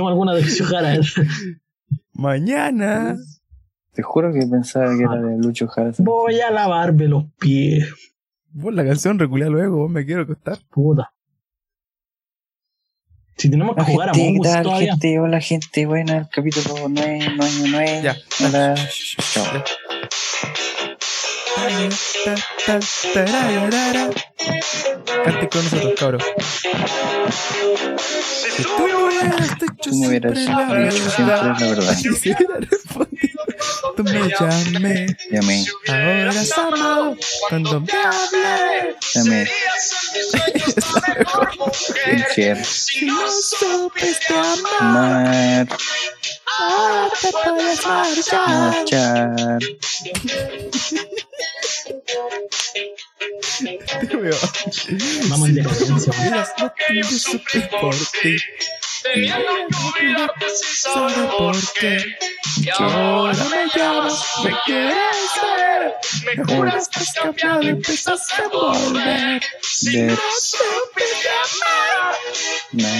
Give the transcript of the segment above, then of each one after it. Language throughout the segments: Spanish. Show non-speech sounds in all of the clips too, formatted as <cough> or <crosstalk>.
Busquemos alguna de Lucho Jara. Mañana. Te juro que pensaba que era de Lucho Jara. Voy a lavarme los pies. Vos la canción reculea luego, vos me quiero acostar. Puta. Si tenemos que La jugar a gente, ¿qué Mongus tal, todavía. gente? Hola, gente. Buena, el capítulo 9, 9, 9. Ya. Hola. Chao. Ya. Cante con nosotros, cabrón. Si tú me hubieras hubieras siempre la verdad, la verdad. quisiera responder. Tú me llamé, Llamé, ahora has amado cuando me hablé. llamé. Es la mejor. Infiel. Si no supiste amar, Mar. ahora te puedes marchar. Marchar. Tío, Vamos en decadencia, weón. Miras lo que yo supe por ti. ¿Sabe por qué? Que ahora me llamas, me quieres ver. Me juras que has cambiado y empezaste a volver. Si Ver. no supiste amar.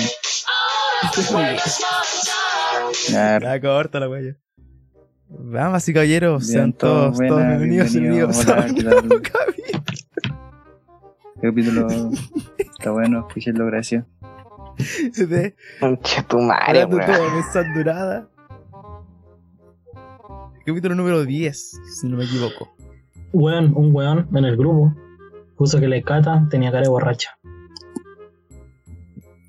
Mar. Ya, corta la. Vamos y caballeros, sean todos, todos, bienvenidos y bienvenidos, está bueno, escuchenlo, gracias. De Concha tu madre, dorada. Capítulo número 10, si no me equivoco. Weón, un weón en el grupo puso que la cata tenía cara de borracha.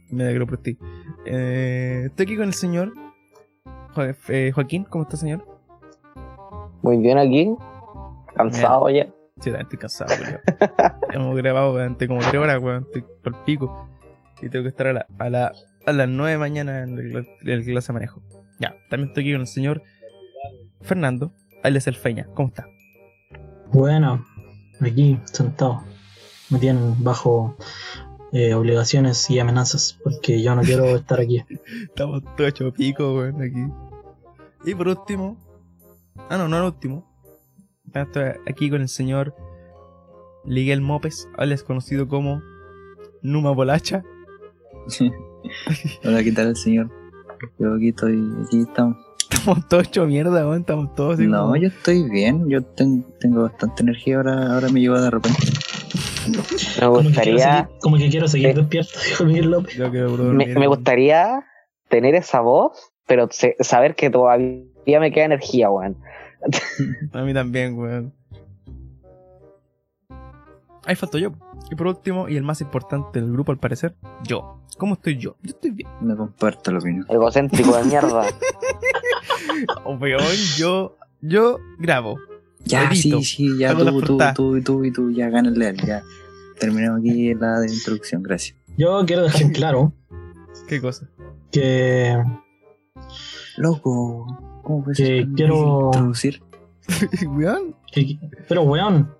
Me alegro por ti. Eh, estoy aquí con el señor Jo- eh, Joaquín. ¿Cómo está, señor? Muy bien aquí. Cansado ya. Sí, también estoy cansado, weón. <laughs> Hemos grabado durante como 3 horas, weón. Estoy por pico. Y tengo que estar a, la, a, la, a las 9 de mañana en el, clase de manejo. Ya, también estoy aquí con el señor Fernando. Alias El Feña. ¿Cómo está? Bueno, aquí, sentado. Me tienen bajo eh, obligaciones y amenazas porque yo no quiero <laughs> estar aquí. Estamos todos hechos pico, weón, aquí. Y por último. Ah, no, no el último. Ah, Estoy aquí con el señor Miguel Mopes, alias conocido como Numa Bolacha. <laughs> Hola, ¿qué tal, señor? Yo aquí estoy, aquí estamos. Estamos todos hechos mierda, weón. Estamos todos así No, como- yo estoy bien, yo ten- tengo bastante energía ahora, ahora me llegó de repente. Me Como que quiero gustaría, seguir, como que quiero seguir despierto, <laughs> dijo Miguel López. Yo me, gustaría tener esa voz, pero se- saber que todavía me queda energía, weón. A mí también, weón. Ahí falto yo. Y por último, y el más importante del grupo al parecer, yo. ¿Cómo estoy yo? Yo estoy bien. No comparto la opinión. Egocéntrico de mierda. <laughs> Oh, weón, yo, yo grabo. Ya, Edito. sí, sí, ya tú, tú, tú y tú y tú, ya gánale ya. Terminamos aquí la de introducción, gracias. Yo quiero dejar claro <laughs> ¿Qué cosa? que Loco, ¿cómo puedes Que quiero- introducir? <laughs> weón. que- pero weón,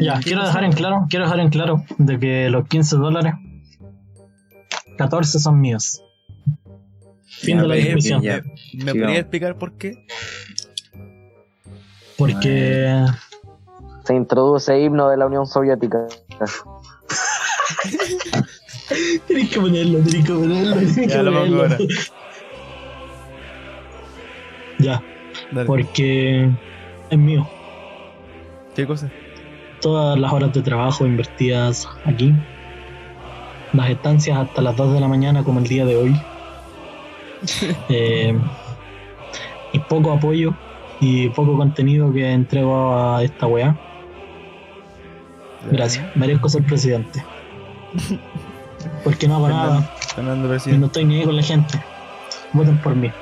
ya, ¿qué quiero dejar en claro, quiero dejar en claro de que los 15 dólares, 14 son míos. Fin Ya, de la discusión. bien, ¿Me Sigamos. podría explicar por qué? Porque Se introduce himno de la Unión Soviética. <laughs> Tienes que ponerlo, tienes que ponerlo, tienes que Ya lo pongo ponerlo. ahora. Ya, Dale. porque es mío. ¿Qué cosa? Todas las horas de trabajo invertidas aquí, las estancias hasta las 2 de la mañana como el día de hoy, <laughs> eh, y poco apoyo y poco contenido que entrego a esta weá. Gracias, merezco ser presidente. Porque no hago nada Fernando y presidente. no estoy ni ahí con la gente. Voten por mí.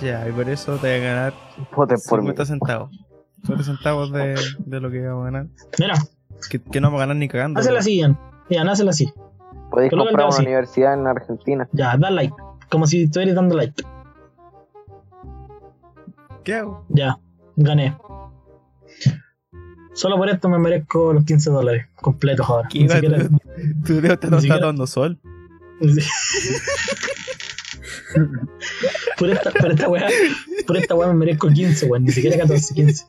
Ya, y por eso te voy a ganar Voten por mí. 50 centavos. 50 centavos de, de lo que vamos a ganar. Mira, Que, que no vamos a ganar ni cagando. hazla así, Ian. Ian, hazla así. Podéis comprar una así. universidad en Argentina. Ya, da like. Como si estuvieras dando like. ¿Qué hago? Ya, gané. Solo por esto me merezco los 15 dólares completos ahora. ¿Qué Ni siquiera- <laughs> Tu está, Ni está tomando sol. <laughs> por esta, por esta weá, por esta weá me merezco 15, weón. Ni siquiera 14, 15.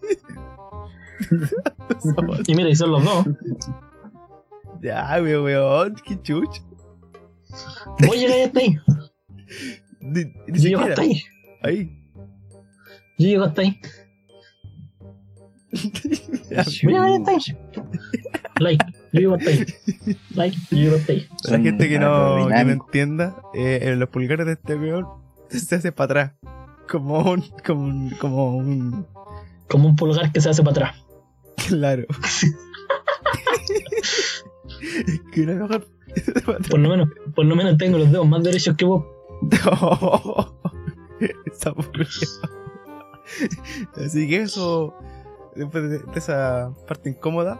Y mira, y son los dos. Ya, weón, weón, qué chucho. Vos llegáis hasta ahí. Ni, ni Yo llego hasta ahí. Ahí. Yo llego hasta ahí. <laughs> Hasta ahí. Like. Ahí. <laughs> Like. Ahí. La gente que no, que no entienda, eh, en los pulgares de este weón se hace para atrás. Como un, como un, como un, Como un pulgar que se hace para atrás. claro. <laughs> que no mejor. Por lo menos, por lo menos tengo los dedos más derechos que vos. <laughs> Esa porquería. Así que eso, después de, de esa parte incómoda,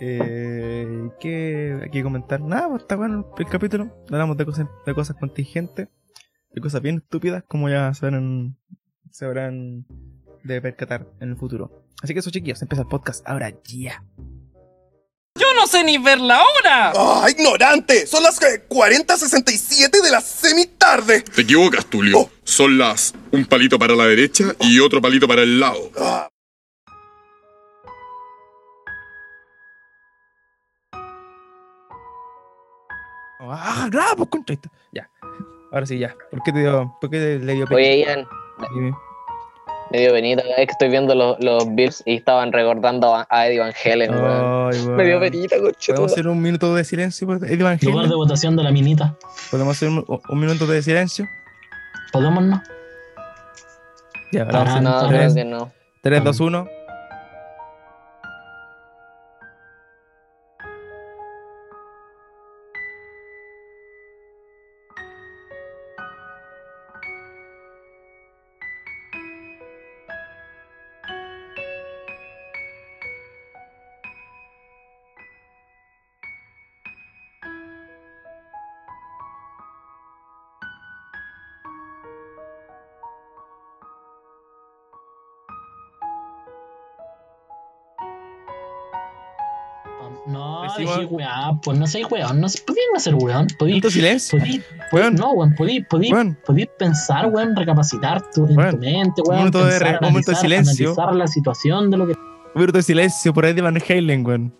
eh, ¿qué hay que comentar? Nada, pues está bueno el capítulo. Hablamos de cosas, de cosas contingentes, de cosas bien estúpidas, como ya se verán, se habrán de percatar en el futuro. Así que eso, chiquillos, empieza el podcast ahora ya. Yo no sé ni ver la hora. ¡Ah, ignorante! Son las eh, 40.67 de la semitarde. Te equivocas, Tulio. Son las un palito para la derecha y otro palito para el lado. Ah, Ah, claro, pues contra esto. Ya. Ahora sí, ya. ¿Por qué te dio, por qué te- le dio? Oye, Ian, Dime. me dio penita cada vez que estoy viendo los, los Bills y estaban recordando a, a Eddie Van Halen, weón. Ay, Me dio penita, coche. ¿Podemos hacer un minuto de silencio por Eddie Van Lugar Halen? de votación de la minita. ¿Podemos hacer un, un minuto de silencio? ¿Podemos no? Ya, ahora No, que no. 3, 2, 1. No, weón, pues no soy weón, no sé, podí no ser weón, podí, Minuto de silencio. podí, Weón. no, weón, podí, podí, Weón. podí pensar, weón, recapacitar tu, en Weón. tu mente, Un weón, de pensar, un momento de analizar, silencio. analizar la situación de lo que, Un minuto de silencio por Eddie Van Halen, weón.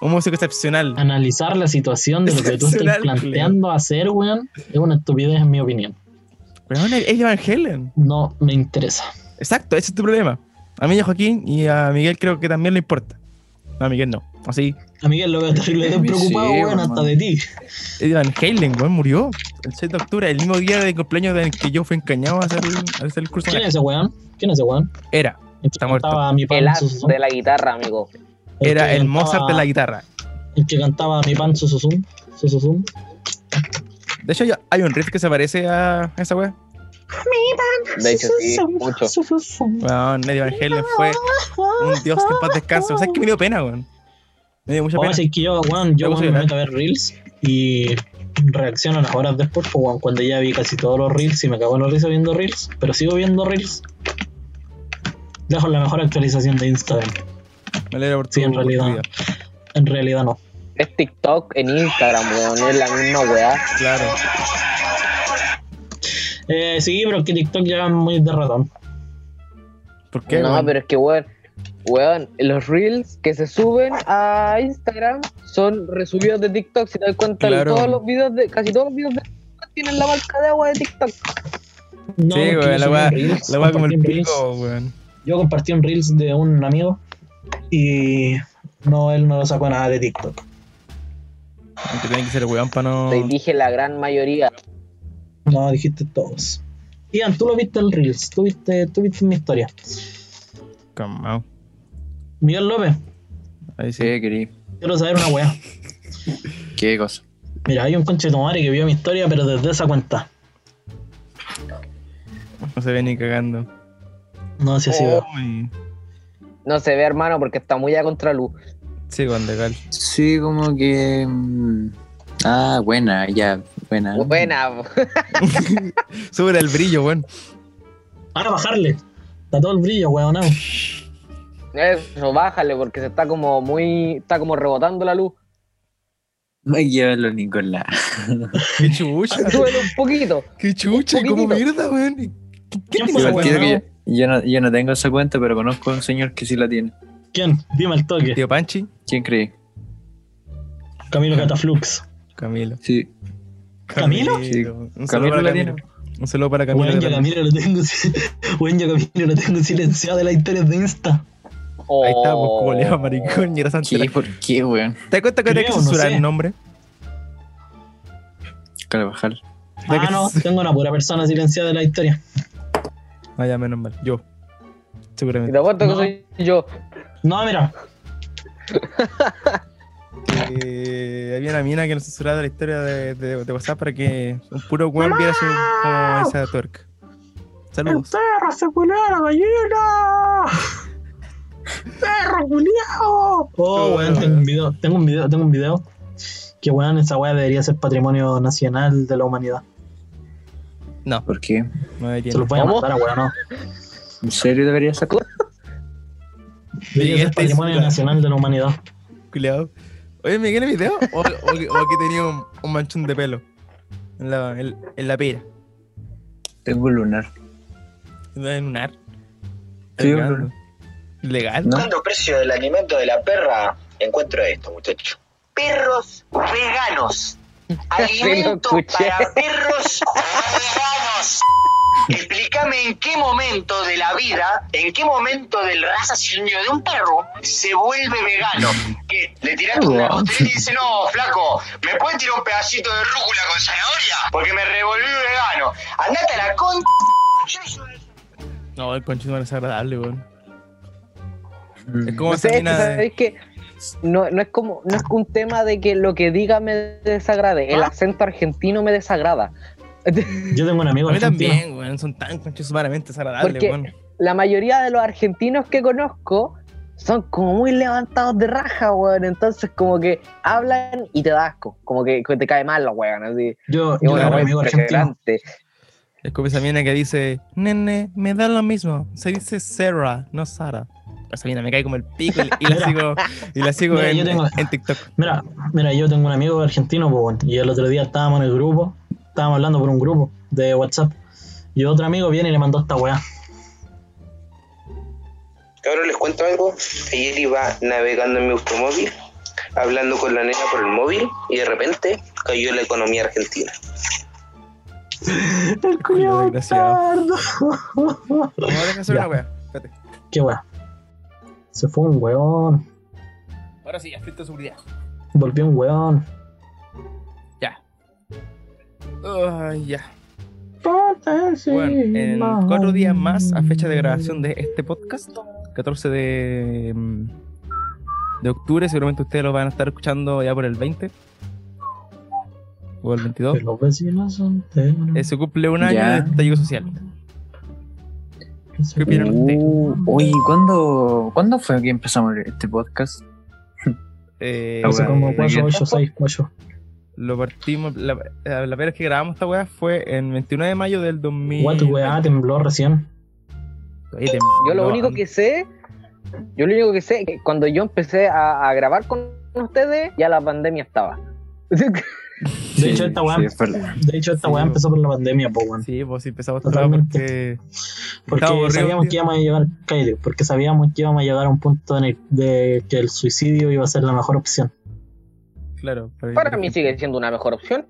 Un músico excepcional. analizar la situación de lo que tú estás planteando hacer, weón, es una estupidez en mi opinión, Weón, Eddie Van Halen. no me interesa. Exacto, ese es tu problema. A mí y a Joaquín y a Miguel creo que también le importa. No, a Miguel no. Así, A Miguel lo veo terrible preocupado, weón, weón. hasta de ti. Eddie Van Halen, weón, murió. El 6 de octubre, el mismo día de cumpleaños en que yo fui encañado a hacer, a hacer el curso. ¿Quién es ese weón? ¿Quién es ese weón? Era, El que Está muerto. cantaba mi pan, El as de la guitarra, amigo. El era el cantaba- Mozart de la guitarra. El que cantaba mi pan, susuzum, susuzum. De hecho, hay un riff que se parece a esa weá. De hecho, sí, mucho. Weón, Eddie Van Halen fue un dios que en paz descanse. O sea, es que me dio pena, weón. Me dio mucha pena. es que yo, weón, yo Me me meto a ver reels y reacciono las horas después, pues, weón, cuando ya vi casi todos los reels y me cago en la risa viendo reels, pero sigo viendo reels. Dejo la mejor actualización de Instagram. Me alegro por tu Sí, en realidad. vida. En realidad no. Es TikTok en Instagram, weón. Es la misma weá. Claro. Eh, sí, pero es que TikTok ya es muy de ratón. ¿Por qué, No, weón? pero es que, weón, weón, los reels que se suben a Instagram son resubidos de TikTok. Si te das cuenta, Claro. todos los videos de, casi todos los videos de TikTok tienen la marca de agua de TikTok. No, Sí, weón, la weá, la weá como el compartí un reels. pico, weón. Yo compartí un reels de un amigo y no, él no lo sacó nada de TikTok. Aunque tiene que ser weón para no. Te dije la gran mayoría. No, dijiste todos. Ian, tú lo viste el Reels, tú viste, tú viste mi historia. Calmao. Miguel López, Ahí sí. ¿Qué querí? quiero saber una weá. ¿Qué cosa? Mira, hay un conche de tu madre que vio mi historia, pero desde esa cuenta. No se ve ni cagando. No sé si veo. Uy. No se ve, hermano, porque está muy a contraluz. Sí, con legal. Sí, como que. mm, Ah, buena, ya, buena. Buena. <laughs> Sube el brillo, weón. Ahora bajarle. Está todo el brillo, weón. no. Eso, bájale, porque se está como muy. Está como rebotando la luz. Ay, llévalo, Nicolás. Qué chucha. <laughs> Súbelo un poquito. Qué chucha. Un ¿Cómo poquitito. mierda, weón? ¿Qué, qué ¿Quién fue yo, yo no, yo no tengo esa cuenta, pero conozco a un señor que sí la tiene. ¿Quién? Dime el toque. Tío Panchi. ¿Quién cree? ¿Quién Camilo Cataflux. Camilo. Sí. ¿Camilo? Sí, Camilo para la Camilo. tiene. Un saludo para Camilo. Cataflux. Camilo lo tengo. <laughs> Ya Camilo lo tengo silenciado de las historias de Insta. Ahí está, pues Oh. como le llama maricón y era santera. ¿Qué? ¿Por qué, weón? ¿Te das cuenta que hay que no censurar sé. el nombre? Carvajal. Ah, no, tengo una pura persona silenciada de la historia. Ah, ya, menos mal. Yo. Y Seguramente. te apuesto que No. soy yo. No, mira, <laughs> Eh, había una mina que nos censuraba la historia de, de, de WhatsApp para que un puro weón viera su, como esa tuerca. Saludos. perro se culió la gallina. <laughs> Perro culiao. Oh, weón, tengo un video, tengo un video, tengo un video. Que weón, esa weá debería ser patrimonio nacional de la humanidad. No, ¿Por qué? no Se tiene. los voy a weón, no. ¿En serio debería ser? Debería ser Este es patrimonio nacional de la humanidad. Culeado. Oye, ¿me quiere el video? ¿O, o, que- o que tenía un, un manchón de pelo? En la, en, en la pera. Tengo un lunar. En un ar. Sí, Legal. un- Legal. ¿No? Buscando precio del alimento de la perra, encuentro esto, muchachos. Perros veganos. Alimento <laughs> para perros veganos. Explícame en qué momento de la vida, en qué momento del raciocinio de un perro se vuelve vegano. Que le tiraste una botella y dice, no, flaco, ¿me puedes tirar un pedacito de rúcula con zanahoria? Porque me revolví vegano. Andate a la con... No, el conchito no es agradable, weón. Mm. Es como No esa sé, mina de. ¿sabes que no, no es como no es un tema de que lo que diga me desagrade, el acento argentino me desagrada. Yo tengo un amigo A mí argentino. también, weón. Son tan conchos humanamente desagradables, Porque- weón. La mayoría de los argentinos que conozco son como muy levantados de raja, weón. Entonces como que hablan y te da asco, como que, que te cae mal la weón, así. Yo, yo una tengo un weá amigo argentino. Es como esa mina que dice, nene, me da lo mismo. Se dice Sarah, no Sara. Me cae como el pico y, y la <laughs> sigo, y la sigo Mira, en, yo tengo- en TikTok. Mira, mira, yo tengo un amigo argentino, pues, y el otro día estábamos en el grupo, estábamos hablando por un grupo de WhatsApp, y otro amigo viene y le mandó esta weá. Cabrón, les cuento algo. Ayer iba navegando en mi automóvil, hablando con la nena por el móvil, y de repente cayó la economía argentina. El bastardo. Vamos a hacer Ya. una wea. Espérate. Qué weá. Se fue un weón. Ahora sí, afecto de seguridad. Volvió un weón. Ya. Ay, ya. Bueno, en cuatro días más a fecha de grabación de este podcast, 14 de, mm, de octubre, seguramente ustedes lo van a estar escuchando ya por el 20 o el 22. Que los vecinos son. Eh, se cumple un año Ya. de estallido social. ¿Qué opinan ustedes? Uh, oye, ¿cuándo, ¿cuándo fue que empezamos este podcast? Eh, Hace como ¿de 4, qué? 8, 6, 8. lo partimos, la, la primera vez que grabamos esta weá fue en 29 de mayo del 2000. What, weá, tembló recién. Oye, Yo lo único que sé, yo lo único que sé es que cuando yo empecé a, a grabar con ustedes, ya la pandemia estaba. <laughs> De hecho, esta weá, sí, de hecho, esta Sí, empezó por la pandemia, po, weón. Sí, pues sí, empezamos Totalmente. porque. Porque Estaba aburrido, sabíamos tío. que íbamos a llegar, cállate, porque sabíamos que íbamos a llegar a un punto en el de que el suicidio iba a ser la mejor opción. Claro. Para mí sigue siendo una mejor opción.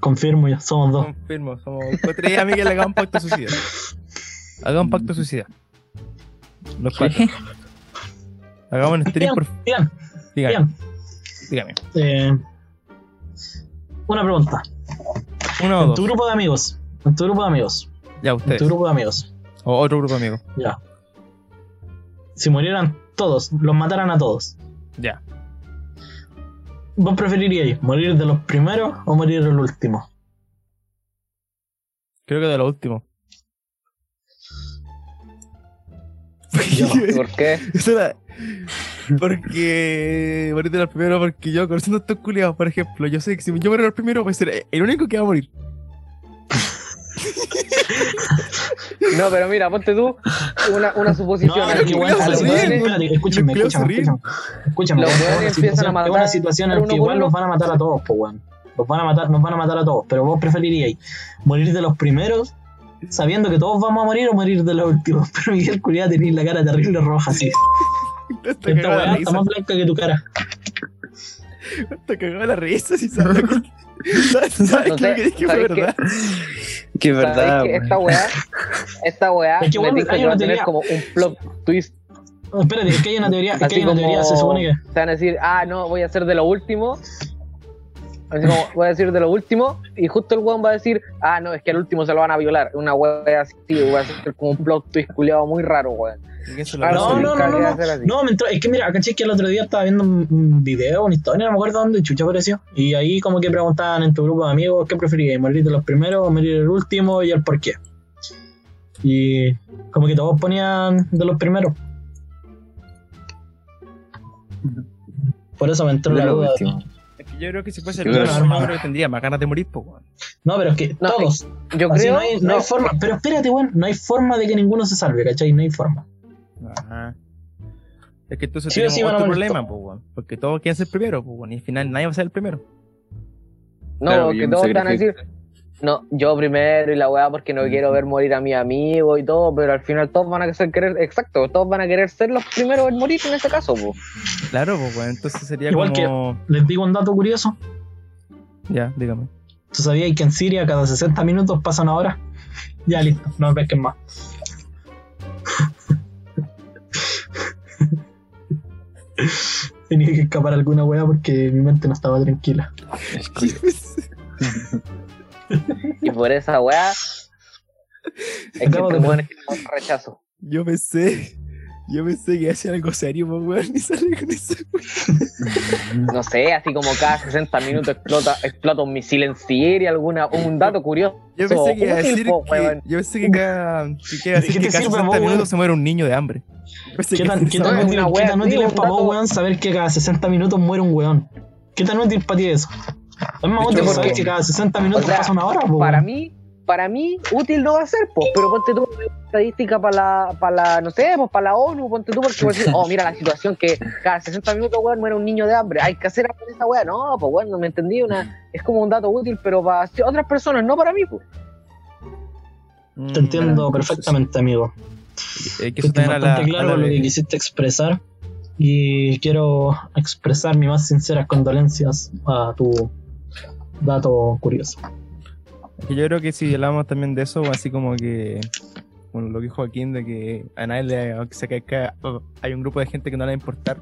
Confirmo, ya somos dos. Confirmo, somos tres amigas le hagamos un pacto suicida. Hagamos un pacto suicida. Los cuatro. Hagamos un stream Bien, por. bien, Dígame, dígame. Eh, una pregunta. O En dos. tu grupo de amigos, en tu grupo de amigos, Ya, en ustedes. tu grupo de amigos, O otro grupo de amigos. ya. Si murieran todos, los mataran a todos, Ya. ¿vos preferiríais morir de los primeros o morir del último? Creo que de lo último. Yo. ¿Por qué? <laughs> Eso era- Porque. Morir de los primeros, porque yo, conociendo a estos culiados, por ejemplo, yo sé que si yo muero de los primeros, voy a ser el único que va a morir. <laughs> No, pero mira, ponte tú una, una suposición. No, aquí. espérate, escúchame, escúchame, se ríen. escúchame. Escúchame, Los weón, weones es una empiezan a situación- es matar una situación en uno que igual uno. los van a matar a todos, pues weón. Los van a matar, nos van a matar a todos, pero vos preferiríais morir de los primeros sabiendo que todos vamos a morir o morir de los últimos. <laughs> Pero Miguel Culiá tenía la cara terrible roja así. Esta weá risa. está más blanca que tu cara. Te cagó la risa si sabes ¿Sabes No que dije fue ¿sabes qué? verdad? Que es ¿Sabes verdad, qué? Esta weá, esta weá, Es que, tinca hay que va a una tener teoría. como un plot twist. Espérate, es que hay una teoría, es que hay una teoría, se supone que. te van a decir, ah, no, voy a hacer de lo último. Así como, voy a decir de lo último, y justo el weón va a decir, ah, no, es que al último se lo van a violar. Una weá así, voy a hacer como un plot twist culiado muy raro, weón. Ah, No, no, no, no, no. me entró- es que mira, caché que el otro día estaba viendo un- video, una historia, no me acuerdo dónde, chucha apareció. Y ahí como que preguntaban en tu grupo de amigos qué preferíais, morir de los primeros o morir el último y el por qué. Y como que todos ponían de los primeros. Por eso me entró De la duda. último. Yo creo que si fuese el creo último, que- yo creo que tendría más ganas de morir, pues, weón. No, pero es que No, todos. Yo Así creo, no, hay, no no, hay forma. Pero espérate, weón, no hay forma de que ninguno se salve, ¿cachai? No hay forma. Ajá. Es que entonces Sí tenemos sí otro problema, pues, weón. Porque todos quieren ser primero, pues, weón. Y al final nadie va a ser el primero. no, Claro, que todos van a decir, no, yo primero y la weá porque no quiero ver morir a mi amigo y todo, pero al final todos van a ser querer, exacto, todos van a querer ser los primeros en morir en ese caso, po. Claro, pues, weón. Entonces sería Igual como. Les digo un dato curioso. Ya, dígame. ¿Tú sabías que en Siria cada 60 minutos pasa una hora? Ya listo, no me pesquen más. <laughs> Tenía que escapar alguna weá porque mi mente no estaba tranquila. <laughs> <laughs> Y por esa weá, es que es que no rechazo. Yo pensé. Yo pensé que hacía algo serio, pues, weón. Y sale con eso. <laughs> No sé, así como cada 60 minutos explota, explota un misil en Siria, alguna, un dato curioso. Yo pensé que iba a útil, decir que. Yo pensé que cada. Que, que iba a ¿De decir que cada sirve, 60 vos, weón? minutos se muere un niño de hambre. ¿Qué que tan, <laughs> qué tan no, útil, una qué wea tan así, útil es un para vos, weón, saber que cada 60 minutos muere un weón? ¿Qué tan útil para ti eso? Es más De útil porque- que cada 60 minutos o sea, pasa una hora, po, Para mí, para mí, útil no va a ser, pues, pero ponte tú una estadística para la, para la, no sé, pues para la ONU, ponte tú, porque decís, oh, mira la situación que cada 60 minutos, weón, muere un niño de hambre, hay que hacer algo con esa weá. No, pues, weón, no me entendí, una, es como un dato útil, pero para otras personas, no para mí, pues. Te entiendo bueno, perfectamente, amigo. Es que eso Fuiste también a la, bastante a claro la lo de- que quisiste expresar y quiero expresar mis más sinceras condolencias a tu dato curioso. Yo creo que si hablamos también de eso, así como que. Bueno, lo que dijo Joaquín, de que a nadie le. Aunque se caiga, hay un grupo de gente que no le va a importar.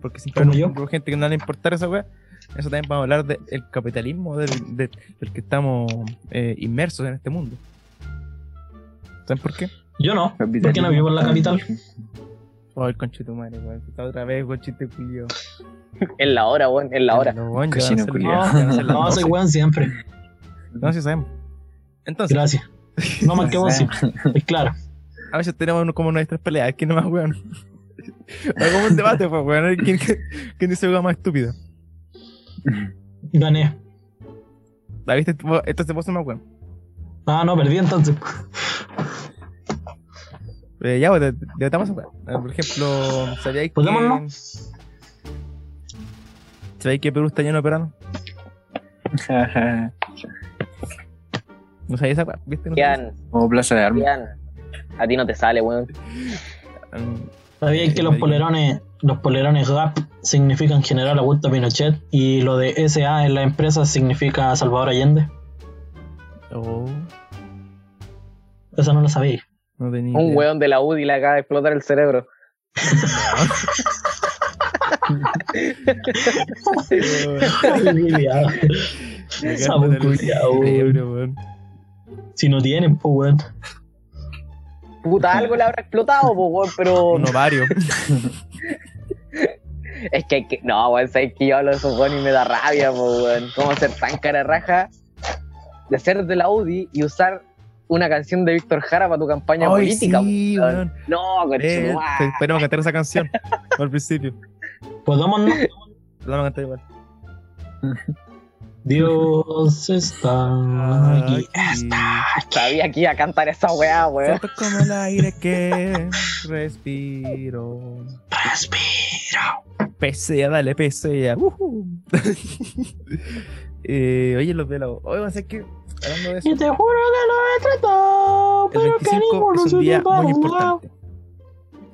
Porque siempre ¿Como hay yo? un grupo de gente que no le va a importar esa weá. Eso también vamos a hablar del capitalismo del, del- del que estamos eh, inmersos en este mundo. ¿Saben por qué? Yo no, porque no vivo en la capital. Oh, el conche de tu madre, weón. Está otra vez, conchito culio. <laughs> En la hora, weón, en la hora. No, weón, Cochino <laughs> No, soy 12. weón siempre. No, sí sabemos. Entonces, Gracias. <laughs> No más que vos, sí. Es claro. a veces tenemos como nuestras peleas, ¿quién no más, weón? Hagamos un debate, pues, weón. ¿Quién, quién dice algo más estúpido? Gané. ¿La viste? Esto se puso más, weón. Ah, no, perdí entonces. Eh, ya, pues, de- debatamos. Eh, Por ejemplo, ¿sabíais que. ¿Sabíais que Perú está lleno de peruanos? <laughs> ¿No sabíais esa? ¿Viste? No Como plaza de armas. A ti no te sale, weón. ¿Sabíais que los polerones, los polerones GAP significan General Augusto Pinochet y lo de SA en la empresa significa Salvador Allende? Oh, Eso no lo sabéis. No tenía. Un idea. weón de la UDI le acaba de explotar el cerebro. <laughs> Si no tienen, pues weón. Puta, algo le habrá explotado, pues, weón, pero Un ovario. es que hay que. No, weón, sabes que yo hablo de esos weón y me da rabia, pues, weón. ¿Cómo ser tan cara raja de ser de la UDI y usar una canción de Víctor Jara para tu campaña Ay, política, sí. No, Eh, esperemos cantar esa canción <laughs> al principio. Pues vamos a cantar igual. Dios está aquí. Está aquí. Sabía que iba a cantar esa weá, weón. Siento como el aire que <laughs> respiro. Respiro. Pesea, dale, pesea. Ujú. Eh, oye, los de la. Oye, va a ser que. Hablando de eso. Y te juro que lo he tratado, El pero que 25 ninguno es se un día muy importante.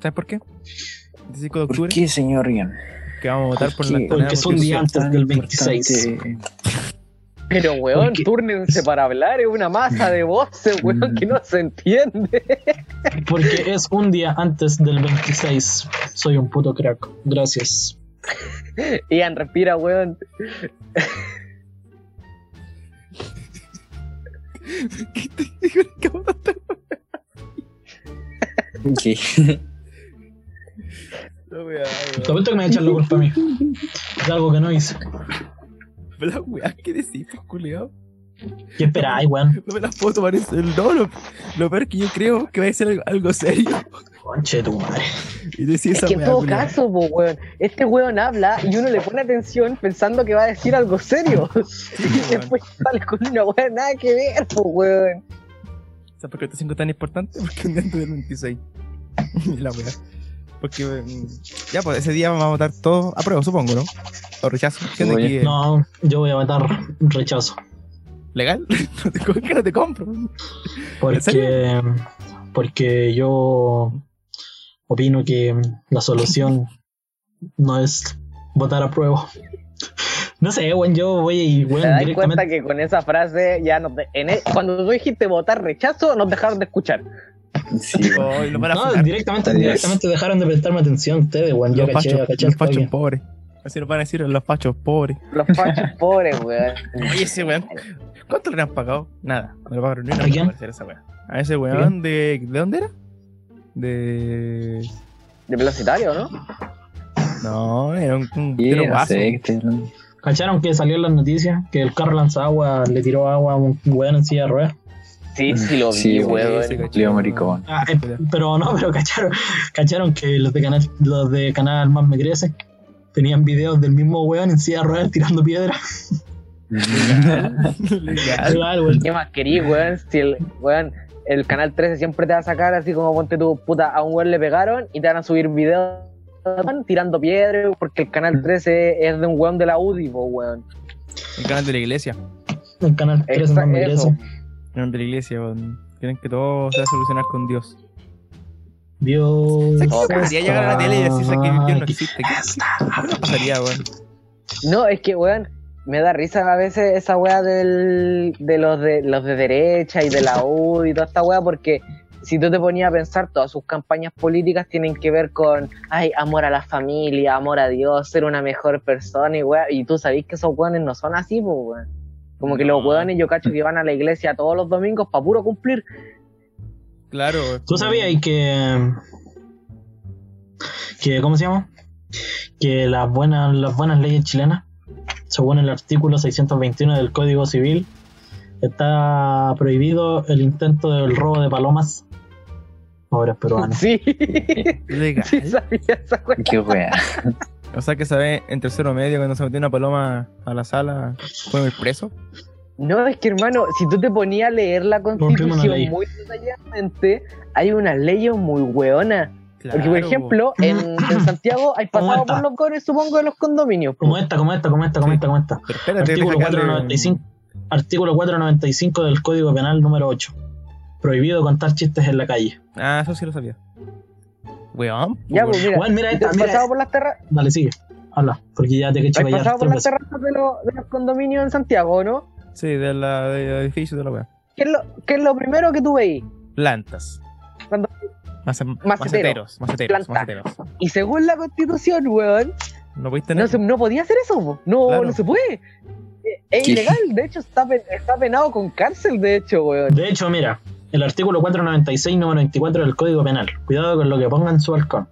¿Sabes por qué? 25 de ¿Por octubre qué, señor Rian? porque vamos a votar por la Sí, Porque es un día antes del 26. Importante. Pero, weón, ¿Por qué? túrnense para hablar, es una masa de voces, weón, que no se entiende. <laughs> Porque es un día antes del 26. Soy un puto crack. Gracias. Ian, respira, weón. ¿Qué? No, Te apuesto que me va a echar la culpa a mí. Es algo que no hice. La weá que decís, pues, culiao. ¿Qué esperáis, weón? <laughs> No me las puedo tomar en serio. No, lo, lo peor que yo creo que va a ser algo, algo serio. Conche de tu madre. Y decís Es que en todo caso, po, weón, este weón habla y uno le pone atención pensando que va a decir algo serio. <laughs> y weón. después sale con una weá nada que ver, po, weón. ¿Sabes por qué este 5 es tan importante? Porque un día antes del 26. Y la weá. Porque mm, ya, pues ese día vamos a votar todos a prueba, supongo, ¿no? O rechazo. ¿Quién de Oye, aquí es No, yo voy a votar rechazo. Legal? <laughs> No te, ¿Cómo que no te compro? Porque, porque yo opino que la solución no es votar a prueba. No sé, weón, yo voy y, ¿Te weón, das directamente. cuenta que con esa frase ya nos de- en e- cuando tú dijiste votar rechazo, nos dejaron de escuchar? Sí, Oh, lo No, directamente, directamente dejaron de prestarme atención ustedes, weón. Yo los caché, pachos, caché los pachos pobres. Así nos van a decir los pachos pobres. Los fachos pobres, weón. Oye, ese weón, ¿cuánto le han pagado? Nada, no le pagaron ni una ¿A esa. A ese weón de. ¿De dónde era? De. De velocitario, ¿no? No, era un, un Sí, tiro no guaso. sé, ¿qué estoy hablando? ¿Cacharon que salió en las noticias que el carro lanzagua le tiró agua a un weón en silla de ruedas? Sí, sí lo vi, Sí, weón. Sí, Leo. Maricón. Ah, eh, pero no, pero cacharon, cacharon que los de canal, los de canal más me crece tenían videos del mismo weón en silla de ruedas tirando piedra. Legal. <laughs> Igual, weón. ¿Qué más querís, weón? Si el, weón, el canal 13 siempre te va a sacar así como ponte tu puta, a un weón le pegaron y te van a subir videos weón, tirando piedras porque el canal 13 es de un weón de la UDI, po, weón. El canal de la iglesia. El canal 13 más me Eso. crece. El canal de la iglesia, weón. Quieren que todo se va a solucionar con Dios. Dios. ¿Sabes qué Ok. me pasaría llegar a la tele y decirse que Dios no existe? ¿Qué, pasaría, weón? No, es que, weón, me da risa a veces esa weá del, de los de los de derecha y de la UDI y toda esta weá porque si tú te ponías a pensar, todas sus campañas políticas tienen que ver con, ay, amor a la familia, amor a Dios, ser una mejor persona y weá, y tú sabés que esos weones no son así, pues, weón. Como que los No. weones yo cacho que van a la iglesia todos los domingos para puro cumplir. Claro. ¿Tú sabías que. que ¿Cómo se llama? Que las buenas, las buenas leyes chilenas, según el artículo 621 del Código Civil, está prohibido el intento del robo de palomas. Pobres peruanos. Sí, <laughs> Legal. sí sabía esa weá. Qué wea. O sea que sabe en tercero medio cuando se metió una paloma a la sala, fue muy preso. No, es que hermano, si tú te ponías a leer la constitución muy detalladamente, hay unas leyes muy hueonas. Porque, por ejemplo, en, en Santiago hay ¿Cómo pasado por los goles, supongo, de los condominios. Como esta, como esta, como esta, como esta, como esta. Pero espérate, Artículo deja que hable- 495, artículo 495 del Código Penal número 8. Prohibido contar chistes en la calle. Ah, eso sí lo sabía. Weón. Ya, pues mira, Juan, mira ¿te esta, has mira. pasado por las terrazas? Dale, sigue. Habla, porque ya te he hecho ¿Has callar pasado por las terrazas de, los- de los condominios en Santiago, no? Sí, de la de edificio de la weá. ¿Qué es lo, qué es lo primero que tú veis? Plantas. Cuando- Mace- Macetero. maceteros, maceteros, maceteros. Y según la constitución, weón, No podéis tener. no, se- no podía hacer eso, no, Claro. no se puede. Eh, Es ¿Qué? ilegal, de hecho está, está penado con cárcel, de hecho, weón. De hecho, mira, el artículo 496 número 24 del Código Penal. Cuidado con lo que ponga en su balcón.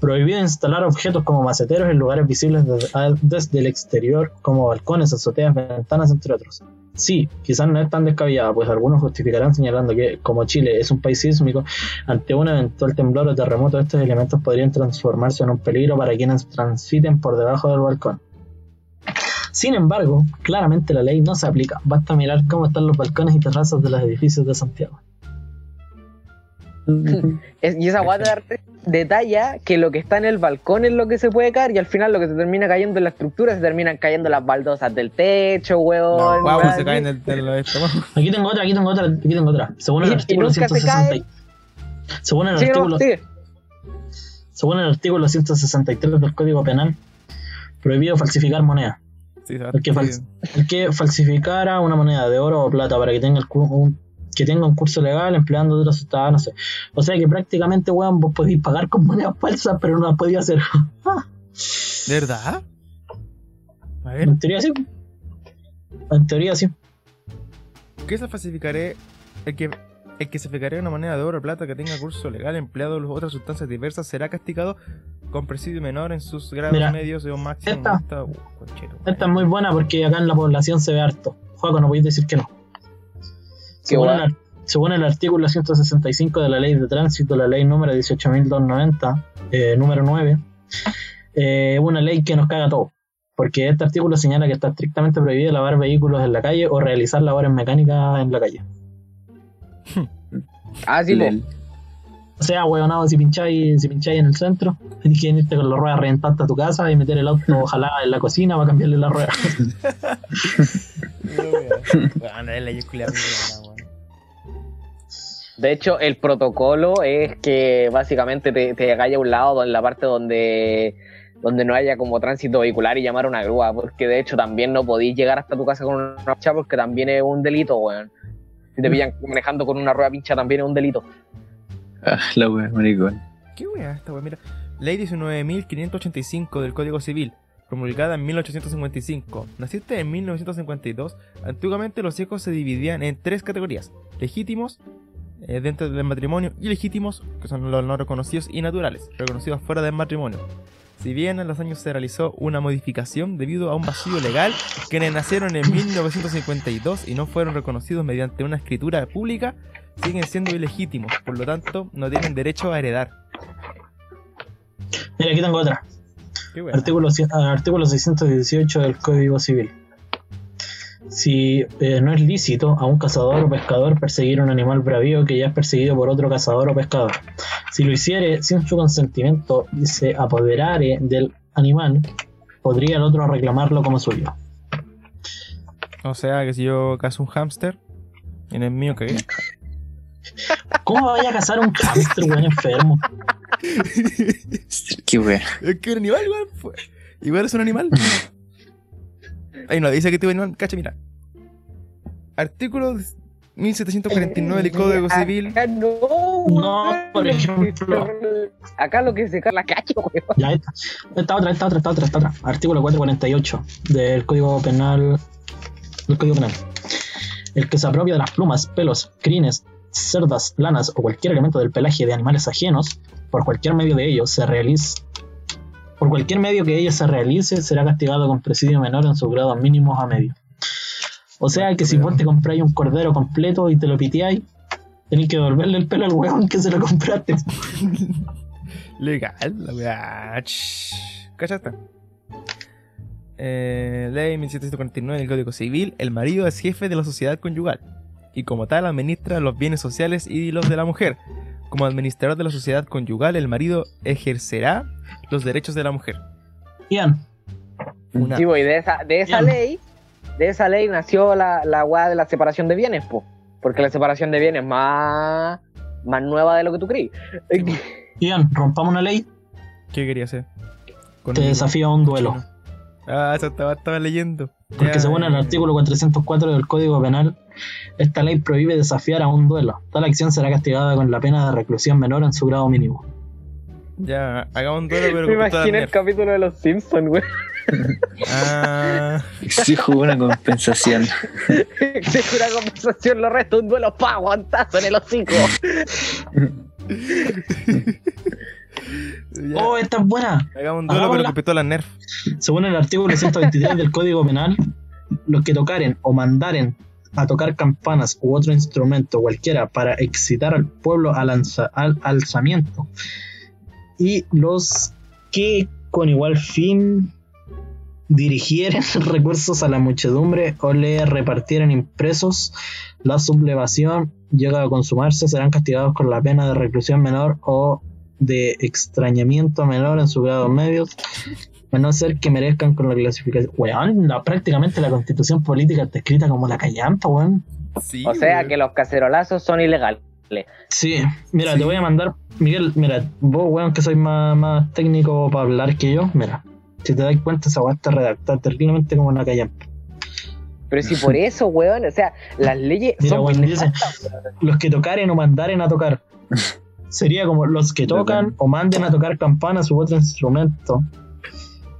Prohibido instalar objetos como maceteros en lugares visibles desde, el exterior, como balcones, azoteas, ventanas, entre otros. Sí, quizás no es tan descabellada, pues algunos justificarán señalando que, como Chile es un país sísmico, ante un eventual temblor o terremoto, estos elementos podrían transformarse en un peligro para quienes transiten por debajo del balcón. Sin embargo, claramente la ley no se aplica. Basta mirar cómo están los balcones y terrazas de los edificios de Santiago. <laughs> Es- y esa weá de arte detalla que lo que está en el balcón es lo que se puede caer y al final lo que se termina cayendo en la estructura se terminan cayendo las baldosas del techo, weón. Weá, se caen del, del. <laughs> Aquí tengo otra, aquí tengo otra, aquí tengo otra. Según Y- el y artículo se 160. Según el Sí, no, artículo, sigue. según el artículo 163 del Código Penal, Prohibido falsificar moneda. Sí, se El que, fal- sí. el que falsificara una moneda de oro o plata para que tenga el un, que tenga un curso legal empleando otras sustancias, no sé. O sea que prácticamente, weón, vos podéis pagar con monedas falsas, pero no las podías hacer. ¿De <laughs> verdad? A ver, En teoría sí. En teoría sí. ¿qué se falsificaré? El que, el que se falsificaré una moneda de oro o plata que tenga curso legal empleado en otras sustancias diversas será castigado con presidio menor en sus grados Mira, medios o máximo. esta- Esta, uh, conchero, Esta es muy buena porque acá en la población se ve harto. Juego, no podéis decir que no. Según el, según el artículo 165 de la ley de tránsito, la ley número 18.290, eh, número 9, eh, es una ley que nos caga todo. Porque este artículo señala que está estrictamente prohibido lavar vehículos en la calle o realizar labores mecánicas en la calle. <laughs> Ah, sí. Lel. O sea, huevonado, si pincháis, si pincháis en el centro, tienes que irte con las ruedas reventadas a tu casa y meter el auto ojalá en la cocina para cambiarle la rueda. <laughs> <laughs> Bueno, es la. De hecho, el protocolo es que básicamente te, te a un lado en la parte donde, donde no haya como tránsito vehicular y llamar a una grúa, porque de hecho también no podéis llegar hasta tu casa con una pincha porque también es un delito, weón. Si te pillan manejando con una rueda pincha también es un delito. Ah, la wea, maricón. ¿Qué wea esta wea? Mira, Ley 19.585 del Código Civil, promulgada en 1855. Naciste en 1952. Antiguamente los hijos se dividían en tres categorías: legítimos, eh, dentro del matrimonio, y ilegítimos, que son los no reconocidos, y naturales, reconocidos fuera del matrimonio. Si bien en los años se realizó una modificación debido a un vacío legal, quienes nacieron en 1952 y no fueron reconocidos mediante una escritura pública, siguen siendo ilegítimos, por lo tanto no tienen derecho a heredar. Mira, aquí tengo otra. Artículo, artículo 618 del Código Civil. Si eh, no es lícito a un cazador o pescador perseguir un animal bravío que ya es perseguido por otro cazador o pescador. Si lo hiciere sin su consentimiento y se apoderare del animal, podría el otro reclamarlo como suyo. O sea que si yo cazo un hámster, en el mío cagué. ¿Cómo vaya a cazar un hámster, weón, enfermo? Qué wea. Es que un animal, igual. fue- Igual es un animal. Ahí no, dice que de animal. Cacha, mira. Artículo 1749 del Código Civil. Acá no, No, por ejemplo. Acá lo que se cae la cacha, weón. Ya, esta, esta otra, esta otra, esta otra, esta otra. Artículo 448 del Código Penal. Del Código Penal. El que se apropia de las plumas, pelos, crines, cerdas, lanas o cualquier elemento del pelaje de animales ajenos, por cualquier medio de ellos se realice. Por cualquier medio que ello se realice, será castigado con presidio menor en sus grados mínimos a medio. O sea que si vos te compráis un cordero completo y te lo piteáis, tenéis que devolverle el pelo al huevón que se lo compraste. <laughs> Legal, la weá. Ch, ¿Cachaste? Eh, ley 1749 del Código Civil. El marido es jefe de la sociedad conyugal. Y como tal administra los bienes sociales y los de la mujer. Como administrador de la sociedad conyugal, el marido ejercerá los derechos de la mujer. Ian, Una- Sí, pues, y de esa, de esa Bien. ley, de esa ley nació la, la weá de la separación de bienes, po. Porque la separación de bienes es más, más nueva de lo que tú crees. Ian, rompamos una ley, ¿Qué quería hacer? Con te un- desafío a un duelo. chino. Ah, eso estaba, estaba leyendo. Porque según el artículo 404 del Código Penal, esta ley prohíbe desafiar a un duelo. Tal acción será castigada con la pena de reclusión menor en su grado mínimo. Ya, hagamos un duelo, pero Me imaginé el capítulo de los Simpsons, güey. Ah, Sí, jugó una compensación. Se una conversación, lo resto, un duelo pa, guantazo en el hocico. <laughs> ya. ¡Oh, esta es buena! Hagamos un duelo, pero hagámosla. con pistola Nerf. Según el artículo 123 del Código Penal, los que tocaren o mandaren a tocar campanas u otro instrumento cualquiera para excitar al pueblo al, alza- al alzamiento y los que con igual fin dirigieren <laughs> recursos a la muchedumbre o le repartieren impresos, la sublevación llega a consumarse, serán castigados con la pena de reclusión menor o de extrañamiento menor en sus grados medios, a no ser que merezcan con la clasificación. Weón, la- prácticamente la constitución política está escrita como la callampa, weón. Sí, O sea weón. que los cacerolazos son ilegales. Sí, mira, Sí. te voy a mandar, Miguel, mira, vos, weón, que sois más, más técnico para hablar que yo, mira, Si te das cuenta, esa weá está redactada terriblemente como una calle. Pero si por <laughs> eso, weón, o sea, las leyes Mira, son weón, dice, weón. los que tocaren o mandaren a tocar. <laughs> Sería como los que tocan o manden a tocar campanas u otro instrumento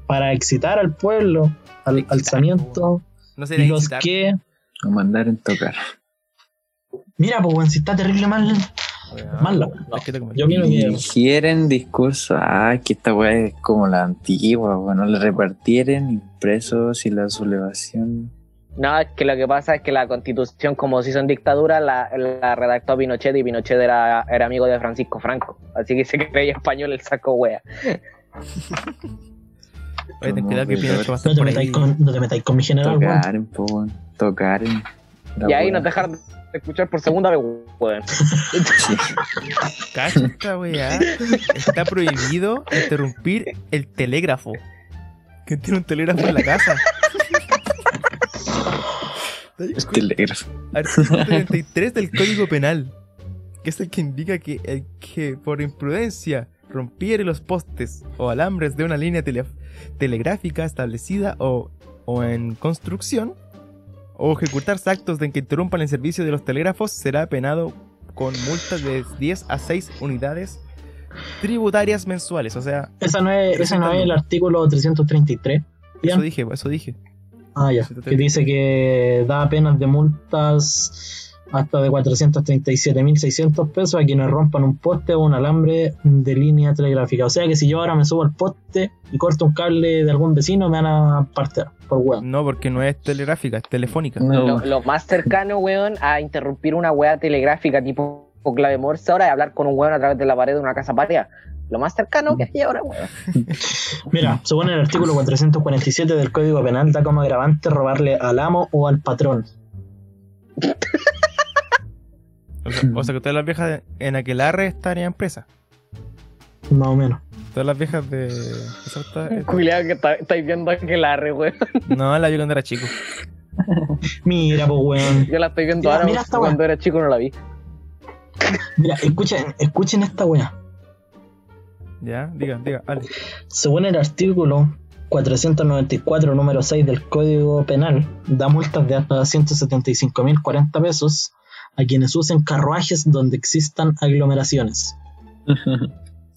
para excitar al pueblo, al Excitar, alzamiento. No Y los excitar. que. O mandar en tocar. Mira, pues, weón, si está terrible mal. Mal comer. Yo que. Digieren discursos. Ah, que esta weá es como la antigua. Bueno, le repartieren impresos y la sublevación. No, es que lo que pasa es que la constitución, como si son dictaduras, la, la redactó Pinochet y Pinochet era, era amigo de Francisco Franco. Así que se creía español el saco wea. Oye, ten cuidado que Pinocho va a estar No te, por ahí. metáis con, no te metáis con mi general. Tocaren, po. Tocaren. Y ahí nos dejaron de escuchar por segunda vez, weón. <laughs> Cacha esta weá. Está prohibido interrumpir el telégrafo. ¿Quién tiene un telégrafo en la casa? ¿Te das Es telégrafo. Artículo <laughs> 33 del Código Penal, que es el que indica que el que por imprudencia rompiere los postes o alambres de una línea tele- telegráfica establecida o, o en construcción, o ejecutar actos de que interrumpan el servicio de los telégrafos, será penado con multas de 10 a 6 unidades tributarias mensuales. O sea, Esa no es, ese no es el artículo 333. eso ¿ya? dije, eso dije. Ah, ya. Que dice que da penas de multas hasta de 437.600 pesos a quienes rompan un poste o un alambre de línea telegráfica. O sea que si yo ahora me subo al poste y corto un cable de algún vecino, me van a partir por weón. No, porque no es telegráfica, es telefónica. No, Lo, lo más cercano, weón, a interrumpir una wea telegráfica tipo clave morse ahora es hablar con un weón a través de la pared de una casa paria. Lo más cercano que hay ahora, weón. <laughs> Mira, según el artículo 447 del Código Penal, da como agravante robarle al amo o al patrón. O sea, o sea que todas las viejas de- en Aquelarre estarían presas. Más o menos. Todas las viejas de. está- Cuidado que está- estáis viendo que la re, weón. No, la vi cuando era chico. <laughs> Mira, pues weón. Yo la estoy viendo Mira, ahora, mira cuando era chico no la vi. Mira, escuchen, escuchen esta weá. Ya, diga, diga, Ale. Según el artículo 494, número 6 del Código Penal, da multas de hasta 175.040 pesos a quienes usen carruajes donde existan aglomeraciones. <laughs>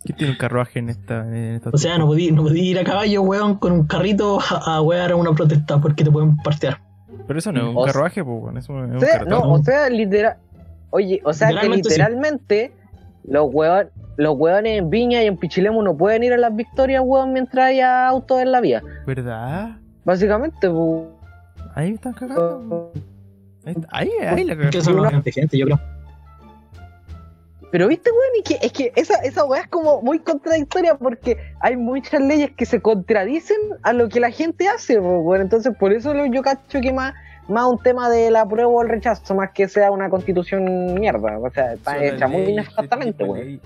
¿Quién tiene un carruaje en esta. En esta O sea, no podí, no podí ir a caballo, weón, con un carrito a, a wear a una protesta porque te pueden partear. Pero eso no es un O carruaje, pues, bueno, eso es un O sea, no, o sea, literal. Oye, o sea que Literalmente sí. literalmente los weón, los weones en Viña y en Pichilemu no pueden ir a las victorias, weón, mientras haya autos en la vía. ¿Verdad? Básicamente, pu- Ahí están cagando. Ahí, ahí, ahí la Es son bastante gente, yo creo. Pero viste, weón, y que, es que esa, esa weá es como muy contradictoria porque hay muchas leyes que se contradicen a lo que la gente hace, weón. Entonces, por eso yo cacho que más, más un tema de la prueba o el rechazo, más que sea una constitución mierda. O sea, está Son hecha muy tipo weón.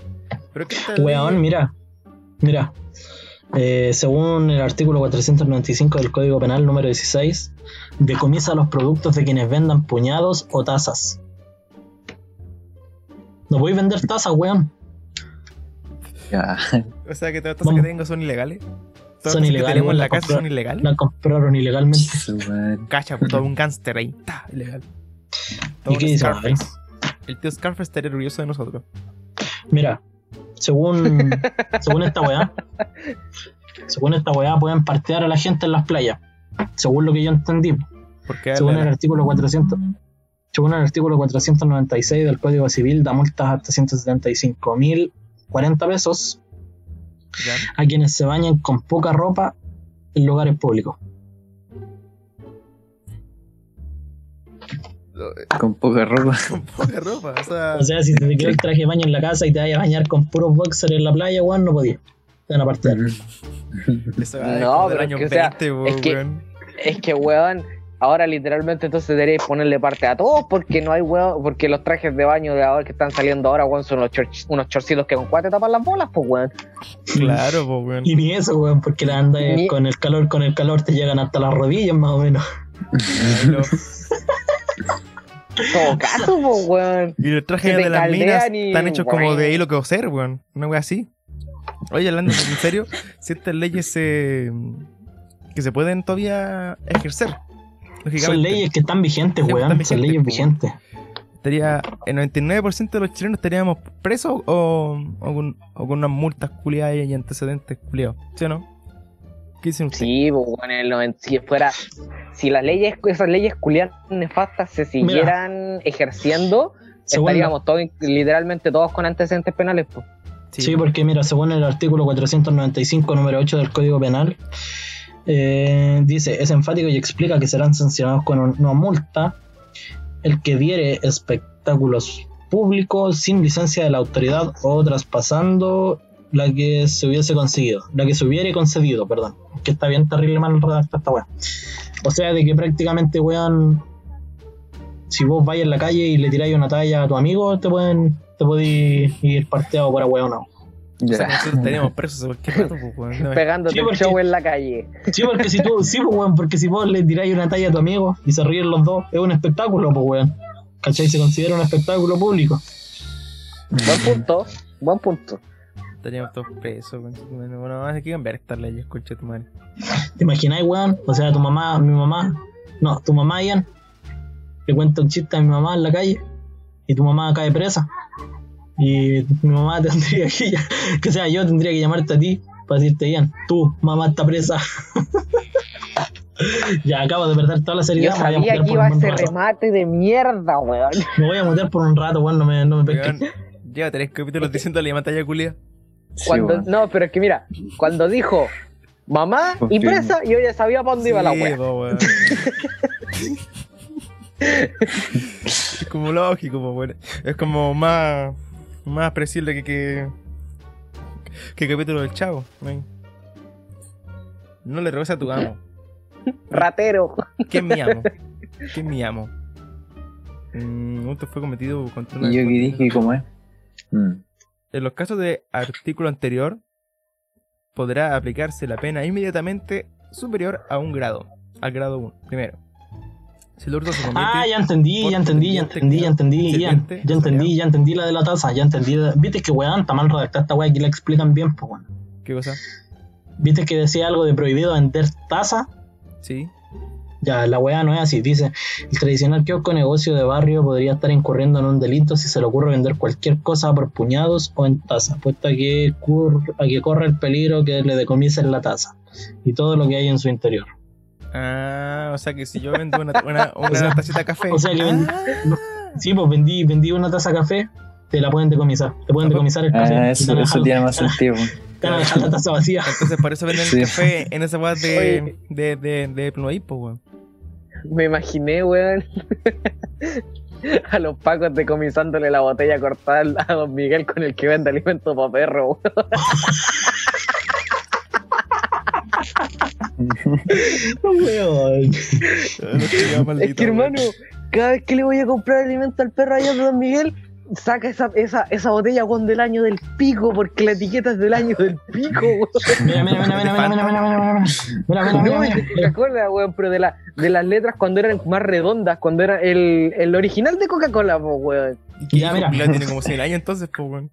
Pero Weón, ley- mira. Mira. Eh, según el artículo 495 del Código Penal número 16, decomisa los productos de quienes vendan puñados o tazas. No voy a vender tazas, weón. Ya. O sea, que todas las cosas que tengo son ilegales. Todas Son las cosas que ilegales, tenemos en la casa son ilegales. La compraron ilegalmente. Cacha, pues todo un <laughs> gánster ahí. Ta, ilegal. Todo ¿Y qué dice, Scarface. El tío Scarface estaría orgulloso de nosotros. Mira, según, según esta weá, según esta weá pueden partear a la gente en las playas. Según lo que yo entendí. Porque Según el artículo 400, según el artículo 496 del Código Civil, da multas hasta 175.040 pesos ya. a quienes se bañen con poca ropa en lugares públicos. Con poca ropa. <laughs> Con poca ropa. O sea, O sea, si te quedó el traje de baño en la casa y te vayas a bañar con puros boxers en la playa, weón, no podías. Te van a eso va No, pero año es que, o sea, 20, es que- weón. Es que, weón, ahora literalmente entonces deberéis ponerle parte a todos porque no hay weón, porque los trajes de baño de ahora que están saliendo ahora, weón, son unos, chor- unos chorcitos que con cuatro tapan las bolas, pues, weón. Claro, pues, weón. Y ni eso, weón, porque la anda Ni- con el calor, con el calor te llegan hasta las rodillas más o menos. Todo caso, weón. Y los trajes de las minas y- están hechos como de hilo coser, weón. Una wea así. Oye, hablando en serio, si estas leyes se, que se pueden todavía ejercer. Son leyes que están vigentes, weón. están Son leyes vigentes. Estaría, el 99% de los chilenos estaríamos presos o, o con, o con unas multas culiadas y antecedentes culiados. ¿Sí o no? ¿Qué dicen ustedes? Sí, pues, bueno, el noven- si fuera, si las leyes, esas leyes culiadas nefastas se siguieran ejerciendo, Según estaríamos todos, literalmente todos con antecedentes penales, pues. Sí, porque mira, según el artículo 495, número 8 del Código Penal, eh, dice, es enfático y explica que serán sancionados con una multa el que diere espectáculos públicos sin licencia de la autoridad o traspasando la que se hubiese conseguido, la que se hubiere concedido, perdón, que está bien terrible mal redactada esta weá. O sea, de que prácticamente, weón, si vos vais en la calle y le tiráis una talla a tu amigo, te pueden, te podéis ir parteado para weón no. O sea, Ya. nosotros estaríamos presos cualquier rato, pues, weón. No, Pegándote Sí, porque- show en la calle. Sí, porque si tú, sí, pues, weón, porque si vos le tiráis una talla a tu amigo y se ríen los dos, es un espectáculo, pues, weón. ¿Cachai? Se considera un espectáculo público. Buen punto, buen punto. Estaríamos todos presos. Bueno, bueno, hay que cambiar estas leyes, concha de tu madre. ¿Te imagináis, weón? O sea, tu mamá, mi mamá, no, tu mamá, Ian, le cuenta un chiste a mi mamá en la calle y tu mamá cae presa. Y mi mamá <laughs> tendría que, que o sea, yo tendría que llamarte a ti para decirte, Ian, tú, mamá está presa. <laughs> ya acabo de perder toda la Yo seriedad. a sabía que iba ese rato. remate de mierda, weón. Me voy a mutear por un rato, weón, no me, no me lleva tres capítulos diciéndole a talla culia. Cuando, no, pero es que mira, cuando dijo mamá y presa, yo ya sabía para dónde iba la wea. po, es <laughs> como lógico, po. Es como más. Más que. que. que el capítulo del chavo. No le robes a tu amo. Ratero. ¿Quién es mi amo? <laughs> ¿Quién es mi amo? Mm, esto fue cometido contra una. Y yo que dije, ¿cómo es? Mm. En los casos de artículo anterior, podrá aplicarse la pena inmediatamente superior a un grado, al grado 1, primero. Si el hurto se convierte Ah, ya entendí, ya entendí, ya entendí, ya entendí, ya, Sirviente, ya entendí, ya entendí la de la taza, ya entendí. Viste que weón, está mal redactada esta weá, aquí la explican bien, pues weón. ¿Qué cosa? Viste que decía algo de prohibido vender taza, Sí. Ya la weá no es así, dice, el tradicional kiosco negocio de barrio podría estar incurriendo en un delito si se le ocurre vender cualquier cosa por puñados o en taza, puesto a que, cur- a que corre el peligro que le decomisen la taza y todo lo que hay en su interior. Ah, o sea que si yo vendo una, una, <laughs> una O sea- tacita de café. o sea que vendí- Ah, Sí, pues vendí, vendí una taza de café, te la pueden decomisar, te pueden decomisar el café. Ah, y te eso, eso tiene más <laughs> sentido. te van a dejar la taza vacía. Entonces por eso venden Sí. el café en esa weá de, de, de, de Plumavit, po, weón. Me imaginé, weón. <laughs> A los pacos decomisándole la botella cortada a don Miguel con el que vende alimento para perro, weón. <laughs> Weón. Es que hermano, cada vez que le voy a comprar alimento al perro allá de don Miguel, saca esa, esa, esa botella weón del año del pico, porque la etiqueta es del año del pico, weón. Mira, mira, mira, mira, mira, mira, mira, mira, mira, mira, mira, mira, No, mira, es de mira. Coca-Cola, weón, pero de, la, de las letras cuando eran más redondas, cuando era el, el original de Coca-Cola, weón. Y Ya, mira. mira. tiene como 100 años entonces, po, weón.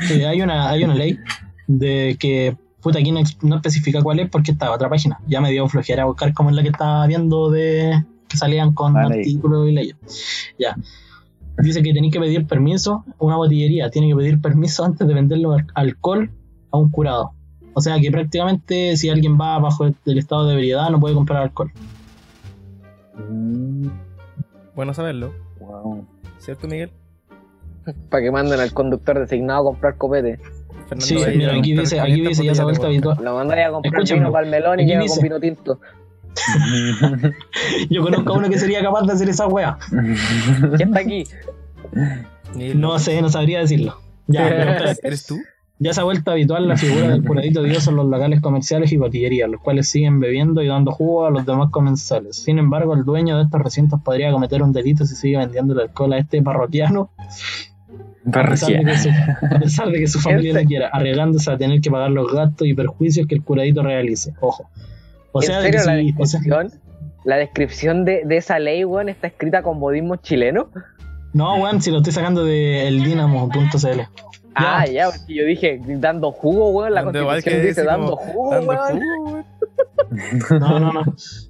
Sí, hay una, hay una ley de que puta aquí no, no especifica cuál es porque está otra página. Ya me dio flojera buscar como es la que estaba viendo de que salían con Vale. artículos y leyes. Ya. Dice que tenéis que pedir permiso, una botillería tiene que pedir permiso <laughs> antes de venderlo al- alcohol a un curado. O sea que prácticamente si alguien va bajo el, estado de ebriedad no puede comprar alcohol. Mm, Bueno saberlo, wow. ¿cierto, Miguel? Para que manden al conductor designado a comprar copete. Fernando Sí, a a mira, aquí dice, aquí 500 dice, ya se ha vuelto habitual. Lo mandáis a comprar Escúchame, vino para el melón y dice- con vino tinto. <laughs> Yo conozco a uno que sería capaz de hacer esa wea. <laughs> ¿Quién está aquí? No sé, no sabría decirlo. Ya, <laughs> pero. ¿Eres tú? Ya se ha vuelto habitual la figura del curadito Dios en los locales comerciales y botillerías, los cuales siguen bebiendo y dando jugo a los demás comensales. Sin embargo, el dueño de estos recintos podría cometer un delito si sigue vendiendo el alcohol a este parroquiano, a pesar de que su, a pesar de que su familia Este- lo quiera, arriesgándose a tener que pagar los gastos y perjuicios que el curadito realice. Ojo. O sea, ¿En de que serio la si- o sea- descripción? La descripción de, de esa ley, weón, está escrita con modismo chileno. no, weón, si lo estoy sacando de eldinamo.cl. Ah, ya, porque yo dije dando jugo, weón. La constitución dice dando jugo, dando weón. jugo, weón. No, no, no.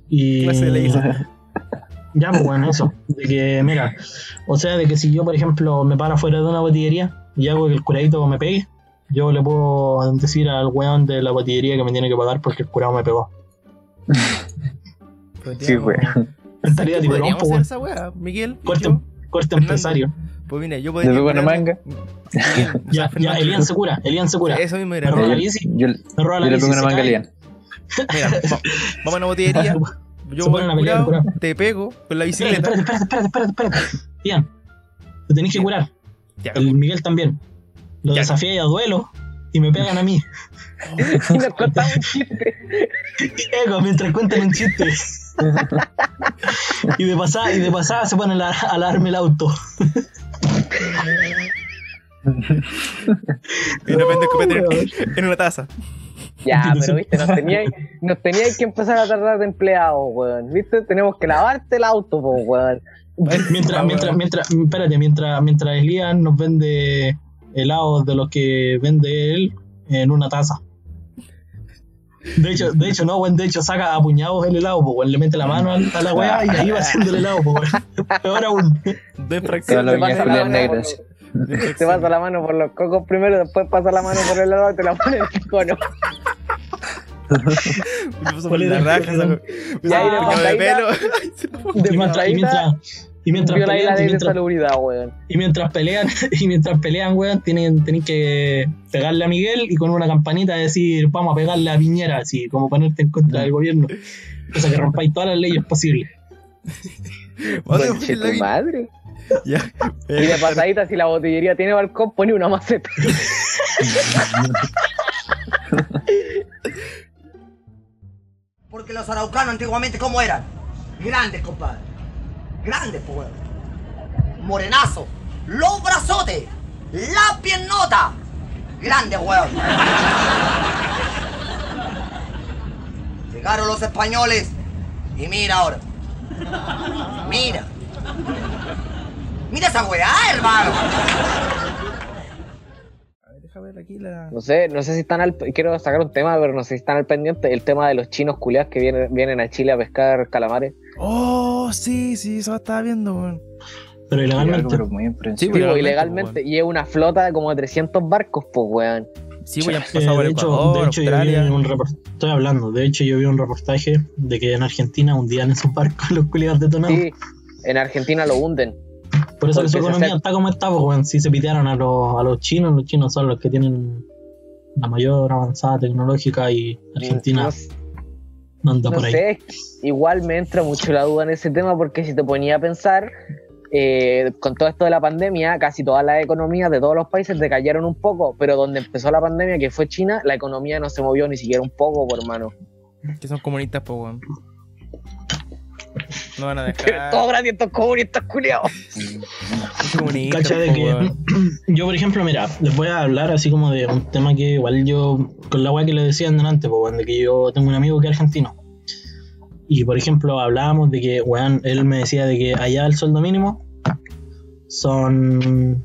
Y. Clase de ley. Ya, pues bueno, eso. De que, mira, o sea, de que si yo, por ejemplo, me paro fuera de una botillería y hago que el curadito me pegue, yo le puedo decir al weón de la botillería que me tiene que pagar porque el curado me pegó. Sí, weón. Estaría pues, hacer esa weá, Miguel. y Corte, corte empresario. Pues mira, yo Le podría. pego una curarme- manga. Miguel, <laughs> Ya, ya. Elian se cura, Elian se cura. Eso mismo Me era. roba la bici, yo, me roba yo la le bici. pongo una manga a cae. Lian. Mira, va- <laughs> vamos a una botillería. Yo voy curado, te pego con la Espérate, bicicleta. espérate, espérate, espérate, espérate, espérate. Ian, te tenés que curar. Ya, El Miguel también. Lo Ya. desafié a duelo y me pegan a mí. <laughs> Y nos un chiste. Ego, mientras cuentan un chiste. y de pasada, y de pasada se ponen a, a lavarme el auto. y de repente escupete weón. en, una taza. Ya, <laughs> pero viste, nos teníais nos teníais que empezar a tratar de empleados, weón. ¿Viste? Tenemos que lavarte el auto, po, weón. Mientras, mientras, mientras, espérate, mientras, mientras Elian nos vende helados de los que vende él en una taza. De hecho, de hecho, no, weón, de hecho saca a puñados el helado, pues, weón, le mete la mano a la weá y ahí va haciendo el helado, pues, weón. Peor aún. Las Te pasa la mano por- Te pasa la mano por los cocos primero, después pasa la mano por el lado y te la pone en el cono. Me puso por la raja. esa- Y ahí de puñado de pelo. De Y mientras, y mientras, viola la pelean, y de mientras, salubridad, weón. y mientras pelean, <laughs> y mientras pelean, weón, tienen, tienen que pegarle a Miguel y con una campanita decir, vamos a pegarle a Piñera, así como ponerte en contra del gobierno. O sea que rompáis todas las leyes posibles. <laughs> Conche tu madre. <laughs> Ya. Y de pasadita, si la botillería tiene balcón, pone una maceta. Porque los araucanos antiguamente, ¿cómo eran? Grandes, compadre. Grandes, pues, weón. Morenazo. Los brazotes. La piernota. Grandes, weón. Llegaron los españoles. Y mira ahora. Mira. Mira esa weá, hermano. Deja ver aquí la. No sé, no sé si están al. Quiero sacar un tema, pero no sé si están al pendiente. El tema de los chinos culiados que vienen, vienen a Chile a pescar calamares. Oh, sí, sí, eso estaba viendo, weón. Pero ilegalmente. pero muy impresionante. Sí, Digo, ilegalmente, ilegalmente. Y es una flota de como de 300 barcos, pues, weón. Sí, voy a Eh, pasar por de, hecho, Ecuador, de hecho, yo vi un report- estoy hablando, de hecho yo vi un reportaje de que en Argentina hundían esos barcos <laughs> los culiados detonados. Sí, en Argentina lo hunden. Por eso que su porque se economía está como está, pues, weón. Si se pitearon a los, a los chinos, los chinos son los que tienen la mayor avanzada tecnológica y Argentina No, no anda no por ahí. sé, igual me entra mucho la duda en ese tema porque si te ponía a pensar, eh, con todo esto de la pandemia, casi todas las economías de todos los países decayeron un poco, pero donde empezó la pandemia, que fue China, la economía no se movió ni siquiera un poco, por hermano. Que son comunistas, pues, weón. No van a <laughs> dejar. Todos gratis estos comunistas culiados. Cacha de que yo, por ejemplo, mira, les voy a hablar así como de un tema que igual yo, con la weá que le decían delante, pues, weón, de que yo tengo un amigo que es argentino. Y, por ejemplo, hablábamos de que, weón, él me decía de que allá el sueldo mínimo son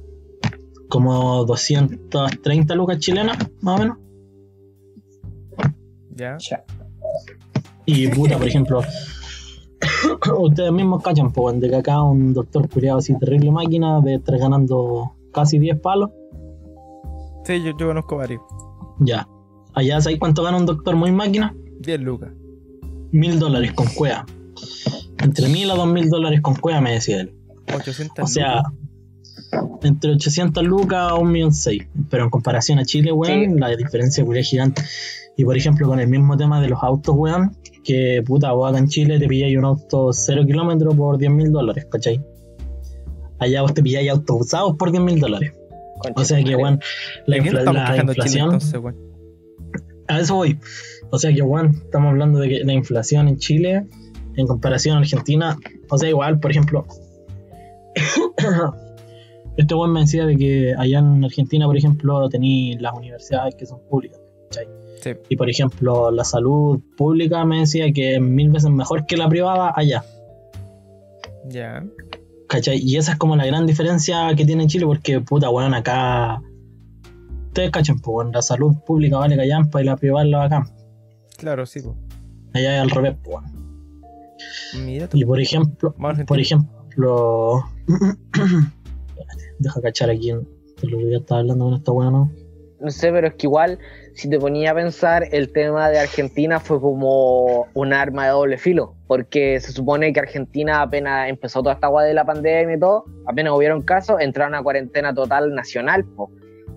como 230 lucas chilenas, más o menos. Ya. Y puta, por ejemplo, ustedes mismos cachan, pues, de que acá un doctor curiado así terrible máquina de estar ganando casi 10 palos. Sí, yo, yo conozco varios. Ya. Allá, ¿sabéis cuánto gana un doctor muy máquina? 10 lucas. Mil dólares con cueva. Entre mil a dos mil dólares con cueva, me decía él. 800 O sea, lucas. entre 800 lucas a un millón seis. Pero en comparación a Chile, weón, Sí. la diferencia es gigante. Y por ejemplo, con el mismo tema de los autos, weón, que puta, vos acá en Chile te pilláis un auto 0 kilómetros por 10 mil dólares, ¿cachai? Allá vos te pilláis autos usados por 10 mil dólares. O sea que, weón, la, ¿De quién infla- estamos la quejando Chile inflación. entonces? A eso voy. O sea que, weón, estamos hablando de que la inflación en Chile, en comparación a Argentina, o sea, igual, por ejemplo, <coughs> este weón me decía de que allá en Argentina, por ejemplo, tenéis las universidades que son públicas. Sí. Y por ejemplo, la salud pública me decía que es mil veces mejor que la privada allá, ustedes cachen, pues weón, la salud pública vale callampa y la privada es la bacán. Claro, sí, pues. Allá es al revés, pues weón. Mira tú. Y por ejemplo, por ejemplo. <clears throat> Deja cachar aquí en lo que ya estaba hablando con esta weá, ¿no? No sé, pero es que igual, si te ponía a pensar, el tema de Argentina fue como un arma de doble filo, porque se supone que Argentina apenas empezó toda esta agua de la pandemia y todo, apenas hubieron casos, entraron a cuarentena total nacional, po.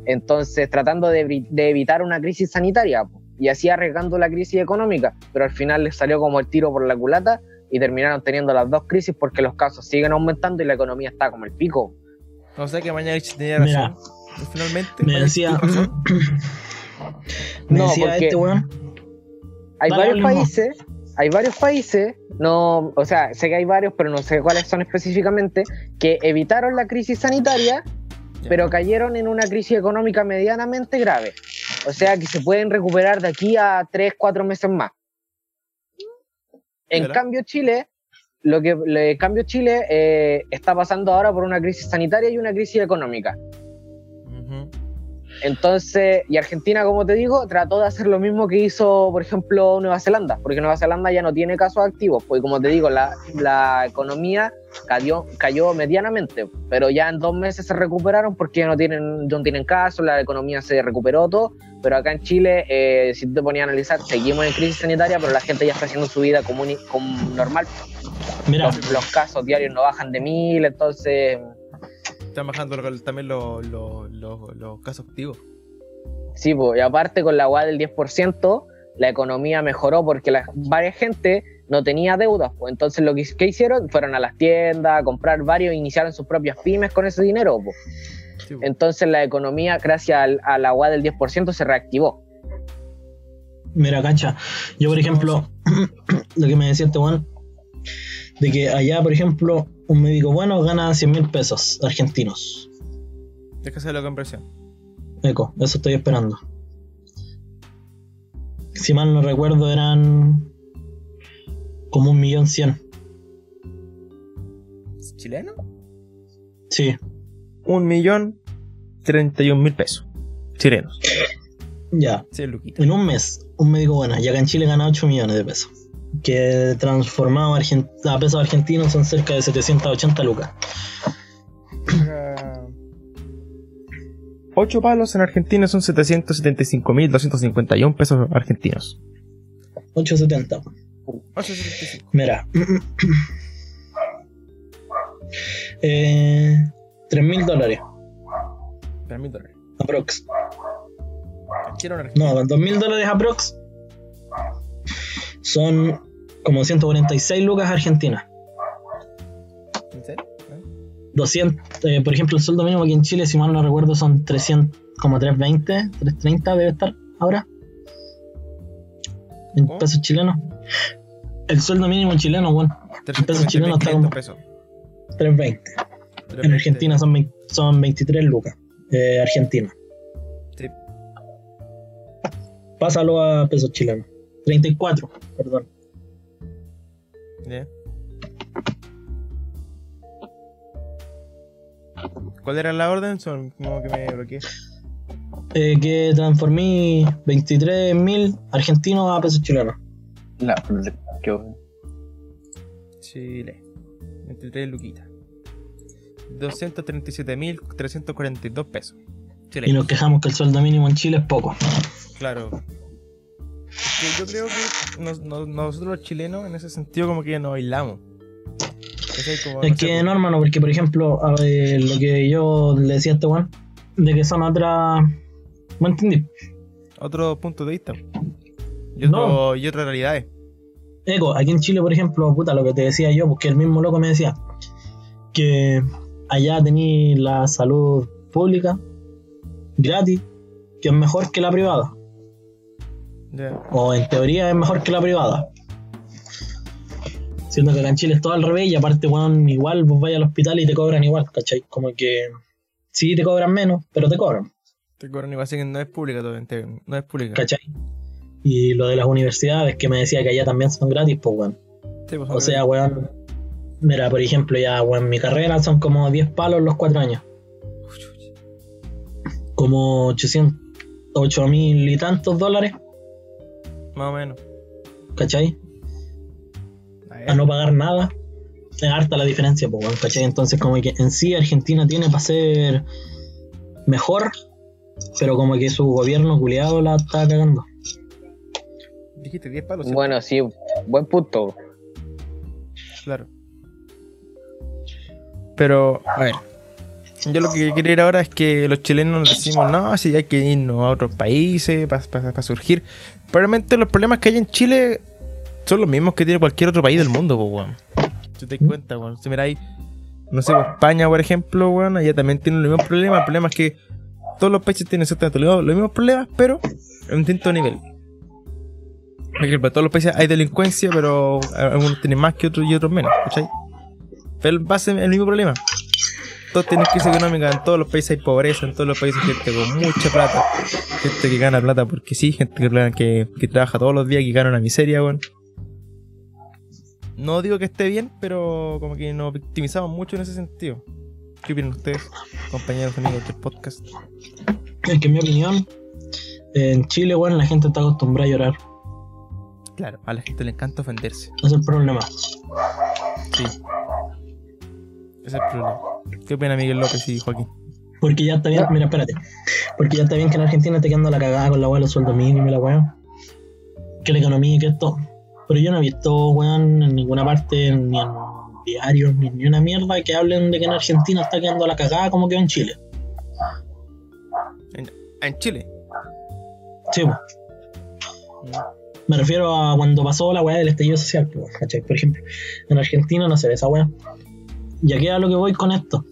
entonces tratando de, evi- de evitar una crisis sanitaria, po, y así arriesgando la crisis económica, pero al final les salió como el tiro por la culata y terminaron teniendo las dos crisis porque los casos siguen aumentando y la economía está como el pico. O sea que mañana tenía Mira, razón. Finalmente. Me decía. razón. <clears throat> me No, decía porque- este weón. hay varios países, hay varios países, no, o sea, sé que hay varios, pero no sé cuáles son específicamente, que evitaron la crisis sanitaria, pero cayeron en una crisis económica medianamente grave. O sea, que se pueden recuperar de aquí a 3, 4 meses más. En cambio, Chile, lo que en cambio Chile eh, está pasando ahora por una crisis sanitaria y una crisis económica. Entonces, y Argentina, como te digo, trató de hacer lo mismo que hizo, por ejemplo, Nueva Zelanda, porque Nueva Zelanda ya no tiene casos activos, pues como te digo, la, la economía cayó, cayó medianamente, pero ya en dos meses se recuperaron porque ya no tienen, no tienen casos, la economía se recuperó todo, pero acá en Chile, eh, si te ponías a analizar, seguimos en crisis sanitaria, pero la gente ya está haciendo su vida común y, normal. Mira, Los, los casos diarios no bajan de mil, entonces... Están bajando lo- también los, los, los, los casos activos. Sí, pues, y aparte con la UA del 10%, la economía mejoró porque la, varias gente no tenía deudas. Pues. Entonces lo que, que hicieron fueron a las tiendas a comprar varios, iniciaron sus propias pymes con ese dinero. pues. Sí, po. Entonces la economía, gracias al- a la UA del 10%, se reactivó. mira, cancha. Yo, por ejemplo, <clears throat> lo que me decía este weón, de que allá, por ejemplo, un médico bueno gana 100 mil pesos argentinos. Déjase la conversión. Eco, eso estoy esperando. Si mal no recuerdo, eran como un millón cien. ¿Es ¿Chileno? Sí, Un millón treinta y un mil pesos. Chilenos. ya. Sí. En un mes, un médico bueno, y acá en Chile gana 8 millones de pesos. Que transformado a, pesos argentinos son cerca de 780 lucas. 8 palos en Argentina son 775.251 pesos argentinos. 870. 875. Mira. <clears throat> eh, 3 mil dólares. 3.000 dólares. Aprox. En. No, 2 mil dólares aprox. Son como 146 lucas argentinas. ¿En serio? ¿Eh? 200, eh, por ejemplo, el sueldo mínimo aquí en Chile, si mal no recuerdo, son 300, como 320, 330 debe estar ahora. En ¿Cómo? pesos chilenos. El sueldo mínimo chileno, bueno, en pesos chilenos está 320.500 como pesos. 320. En Argentina son, 20 son 23 lucas. Eh, Argentina. Sí. Pásalo a pesos chilenos. 34, perdón. Ya. ¿Cuál era la orden? Son como que me bloqueé. Eh, que transformé 23.000 argentinos a pesos chilenos. La, qué bueno. Chile. 23 luquitas. 237.342 pesos. Chile. Y nos quejamos que el sueldo mínimo en Chile es poco. Claro. Es que yo creo que nos- nos- nosotros los chilenos en ese sentido como que nos aislamos. ¿Cachai? Como, Es no sé, que no, hermano, porque por ejemplo, a ver, lo que yo le decía a este weón, de que son otras. ¿Me entendí? otro punto de vista. Y, otro, y otras realidades. Eco, aquí en Chile, por ejemplo, puta, lo que te decía yo, porque el mismo loco me decía que allá tení la salud pública gratis, que es mejor que la privada, O en teoría es mejor que la privada. Siendo que acá en Chile es todo al revés y aparte, weón, igual vos vais al hospital y te cobran igual, ¿cachai? Como que sí te cobran menos, pero te cobran. Te cobran igual, así que no es pública ente- no es pública. ¿cachai? Y lo de las universidades que me decía que allá también son gratis, pues weón. Sí, pues, O sea, weón. Mira, por ejemplo, ya, weón, mi carrera son como 10 palos los 4 años. Como 800, 8 mil y tantos dólares, Más o menos. ¿cachai? A no pagar nada. Es harta la diferencia, pues, weón, ¿cachai? Entonces, como que en sí Argentina tiene para ser mejor, pero como que su gobierno culiado la está cagando. Dijiste 10 palos. Bueno, sí, buen punto. Claro. Pero, a ver. Yo lo que quiero ir ahora es que los chilenos decimos, no, si hay que irnos a otros países para surgir. Probablemente los problemas que hay en Chile son los mismos que tiene cualquier otro país del mundo, pues, weón. Si te das cuenta, weón. Si miráis, no sé, España, por ejemplo, weón, allá también tienen los mismos problemas. El problema es que todos los países tienen exactamente los mismos problemas, pero en un distinto nivel. Por ejemplo, todos los países hay delincuencia, pero algunos tienen más que otros y otros menos, ¿cachai? Pero va a ser el mismo problema. Todos tienen crisis económica, en todos los países hay pobreza, en todos los países hay gente con mucha plata, gente que gana plata porque sí, gente que, que, que trabaja todos los días y gana una miseria, weón. No digo que esté bien, pero como que nos victimizamos mucho en ese sentido. ¿Qué opinan ustedes, compañeros amigos del podcast? Es que en mi opinión, en Chile, weón, la gente está acostumbrada a llorar. Claro, a la gente le encanta ofenderse. Es el problema. Sí. Ese es el problema. ¿Qué opina Miguel López y Joaquín? Porque ya está bien, mira, espérate. Porque ya está bien que en Argentina esté quedando la cagada con la weá de los sueldos mínimos y la weá. Que la economía y que esto. Pero yo no he visto, weón, en ninguna parte, ni en diarios, ni, ni una mierda que hablen de que en Argentina está quedando la cagada como quedó en Chile. En, en Chile. Sí, po. Me refiero a cuando pasó la weá del estallido social, po, ¿cachai? Por ejemplo, en Argentina no se ve esa weá. Y aquí a lo que voy con esto.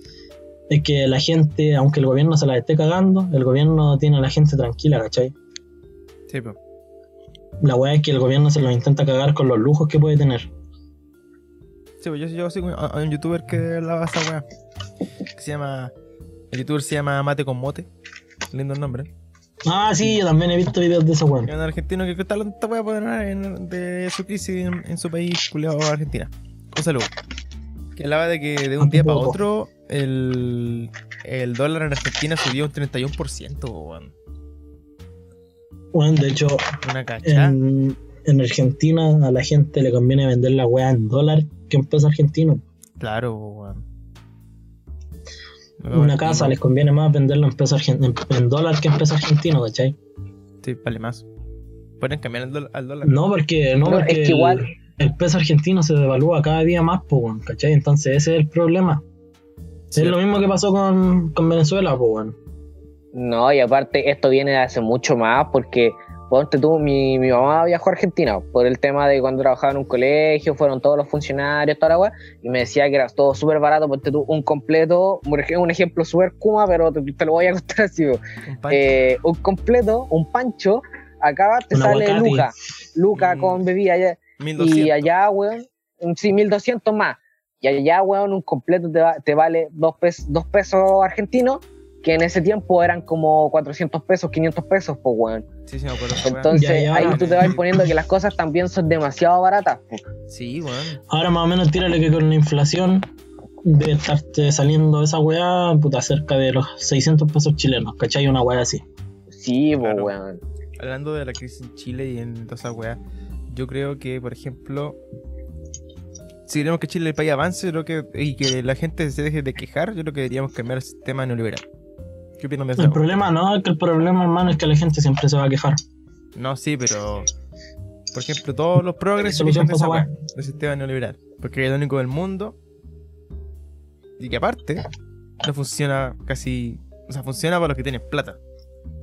Es que la gente, aunque el gobierno se la esté cagando, el gobierno tiene a la gente tranquila, ¿cachai? Sí, pues. La weá es que el gobierno se los intenta cagar con los lujos que puede tener. Sí, pues yo, yo sigo a, a un youtuber que hablaba esa weá. Que se llama. El youtuber se llama Mate con Mote. Lindo el nombre. Ah, sí, yo también he visto videos de esa weá. Es un argentino que está hablando en- de su crisis en, en su país, culiado Argentina. Un saludo. Que hablaba de que de un día para otro el, el dólar en Argentina subió un 31%, weón. Bueno, de hecho, Una en, en Argentina a la gente le conviene vender la weá en dólar que en peso argentino. Claro, weón. Una casa les conviene más venderla en peso en, en dólar que en peso argentino, ¿cachai? Sí, vale más. Pueden cambiar al, dólar- al dólar. No, porque, no, No, porque es que igual- el, peso argentino se devalúa cada día más, weón, ¿cachai? Entonces ese es el problema. Sí. Es lo mismo que pasó con, con Venezuela, pues. No, y aparte esto viene de hace mucho más porque, ponte tú, mi, mi mamá viajó a Argentina por el tema de cuando trabajaba en un colegio, fueron todos los funcionarios, toda la weá, y me decía que era todo súper barato, ponte tú, un completo, por ejemplo, un ejemplo súper kuma, pero te, te lo voy a <laughs> contar así. Un. Eh, un completo, un pancho, acá te Un sale aguacate. Luca, Luca Mm. con bebida, allá, 1200. y allá, weón, sí, 1200 más. Y allá, weón, un completo te, va- te vale 2 pesos, dos pesos argentinos, que en ese tiempo eran como 400 pesos, 500 pesos, pues, weón. Sí, sí, de. Entonces, Ya, ya, ahí tú te vas poniendo que las cosas también son demasiado baratas. po. Sí, weón. Ahora más o menos tírale que con la inflación debe estarte saliendo esa weá, puta, cerca de los 600 pesos chilenos, ¿cachai? Una weá así. Sí, Claro. weón. Hablando de la crisis en Chile y en toda esa weá, yo creo que, por ejemplo, si queremos que Chile el país avance creo que, y que la gente se deje de quejar, yo creo que deberíamos cambiar el sistema neoliberal. ¿Qué opinan de eso? El problema no es que el problema, hermano, es que la gente siempre se va a quejar. No, sí, pero. Por ejemplo, todos los progres se Solución quejan de esa para esa weá, del sistema neoliberal. Porque es el único del mundo. Y que aparte, no funciona casi. O sea, funciona para los que tienen plata.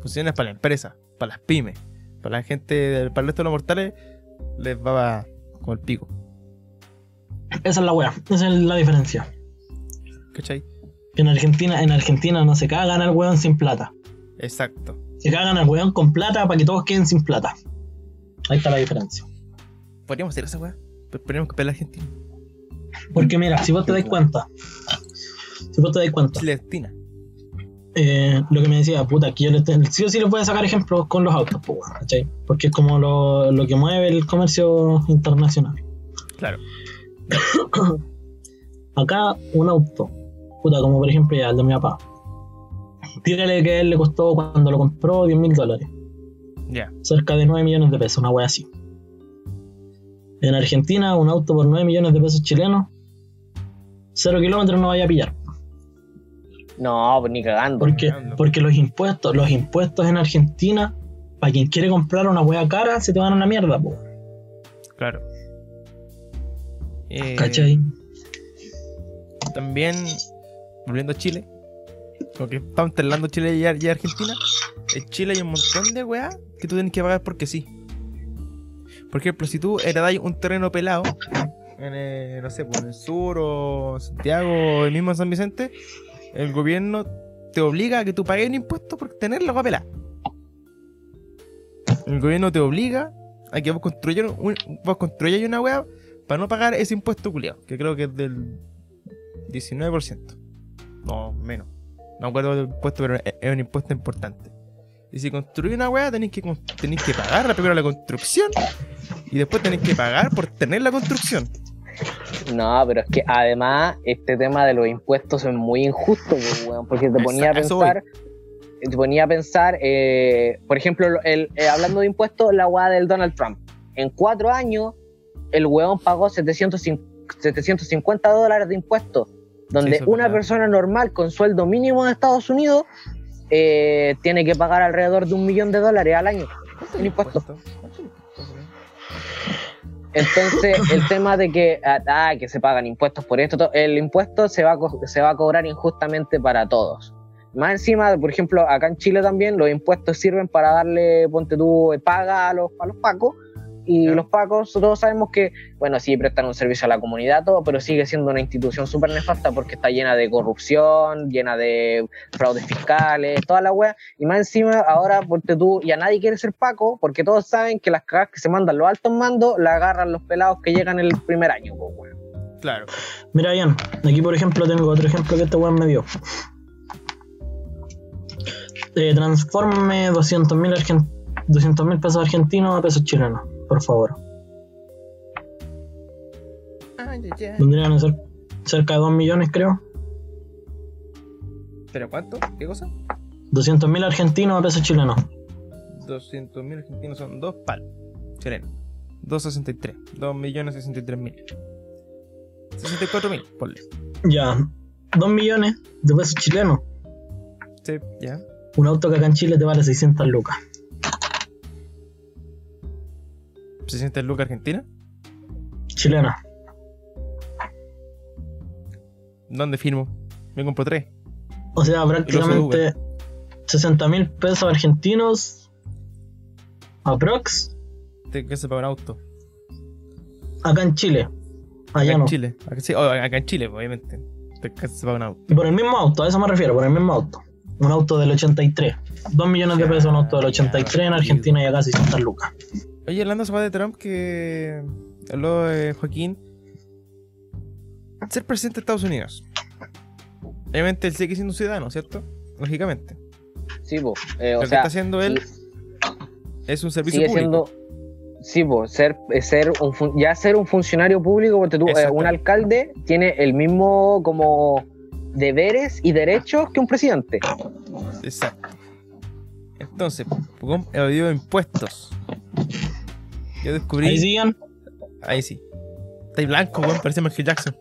Funciona para la empresa, para las pymes. Para la gente, para el resto de los mortales, les va como el pico. Esa es la weá, esa es la diferencia. ¿Cachai? En Argentina, en Argentina no se cagan al weón sin plata. Exacto. Se cagan al weón con plata para que todos queden sin plata. Ahí está la diferencia. Podríamos hacer esa weá. Podríamos copiar a la Argentina. Porque mira, si vos te das cuenta, si vos te das cuenta, destina. Eh, lo que me decía, puta, aquí yo te- sí o sí les voy a sacar ejemplos con los autos, pues, ¿cachai? Porque es como lo, lo que mueve el comercio internacional. Claro. <coughs> Acá un auto, puta, como por ejemplo ya el de mi papá, Tírale que él le costó cuando lo compró 10 mil dólares. Ya. Cerca de 9 millones de pesos, una wea así. En Argentina, un auto por 9 millones de pesos chilenos, 0 kilómetros no vaya a pillar. No, pues ni cagando. Porque, porque los impuestos, los impuestos en Argentina, para quien quiere comprar una wea cara, se te van a una mierda, po. Claro. Eh, ¿Cachai? También, volviendo a Chile, porque estamos hablando Chile y, y Argentina, en Chile hay un montón de weas que tú tienes que pagar porque sí. Por ejemplo, si tú heredáis un terreno pelado, en, no sé, por el sur o Santiago o el mismo San Vicente, el gobierno te obliga a que tú pagues un impuesto por tener la agua pelada. El gobierno te obliga a que vos construyas, una wea para no pagar ese impuesto culiado, que creo que es del 19%. No, menos. No acuerdo del impuesto, pero es un impuesto importante. Y si construís una weá, tenéis que, tenéis que pagar primero la construcción y después tenéis que pagar por tener la construcción. No, pero es que además este tema de los impuestos es muy injusto, porque te ponía a pensar, te ponía a pensar, eh, por ejemplo, el, eh, hablando de impuestos, la weá del Donald Trump. En cuatro años, el weón pagó 750 750 dólares de impuestos, donde Sí, una persona normal con sueldo mínimo de Estados Unidos eh, tiene que pagar alrededor de un millón de dólares al año en impuestos. Entonces, <laughs> el tema de que, ah, ah, que se pagan impuestos por esto, to- el impuesto se va, a se va a cobrar injustamente para todos. Más encima, por ejemplo, acá en Chile también los impuestos sirven para darle, ponte tú, paga a los, a los pacos. Y los pacos, todos sabemos que, bueno, sí prestan un servicio a la comunidad, todo, pero sigue siendo una institución súper nefasta porque está llena de corrupción, llena de fraudes fiscales, toda la wea. Y más encima, ahora, ponte tú, ya nadie quiere ser Paco, porque todos saben que las cagadas que se mandan los altos mandos la agarran los pelados que llegan el primer año, po, weón. Claro. Mira, Ian, aquí por ejemplo tengo otro ejemplo que este weón me dio. Eh, transforme 200 mil pesos argentinos a pesos chilenos, por favor. Vendrían a ser cerca de 2 millones, creo. ¿Pero cuánto? ¿Qué cosa? 200 mil argentinos a pesos chilenos. 200 mil argentinos son dos pal. Chilenos. 263. 2 millones 63 mil. 64 mil, ponle. Ya, 2 millones de pesos chilenos. Sí, ya. Un auto que acá en Chile te vale 600 lucas. 60 lucas Argentina. Chilena. ¿Dónde firmo? Me compro tres. O sea, prácticamente 60 mil pesos argentinos. Aprox. Que se paga un auto. Acá en Chile. Allá acá no. en Chile. Acá, sí, oh, acá en Chile, obviamente. Te que se paga un auto. Y por el mismo auto, a eso me refiero, por el mismo auto. Un auto del 83. 2 millones de pesos un auto del 83 en Argentina y acá 600 lucas. Oye, hablando weá de Trump que habló eh, Joaquín. Ser presidente de Estados Unidos. Obviamente él sigue siendo un ciudadano, ¿cierto? Lógicamente. Sí, po. Eh, Lo o que sea, está haciendo él es un servicio sigue público. siendo. Sí, po, ser, eh, ser un ya ser un funcionario público, porque tú, eh, un alcalde tiene el mismo como deberes y derechos que un presidente. Exacto. Entonces, evadió impuestos. Yo descubrí. Ahí siguen. Ahí sí. Está ahí blanco, weón, parece Michael Jackson.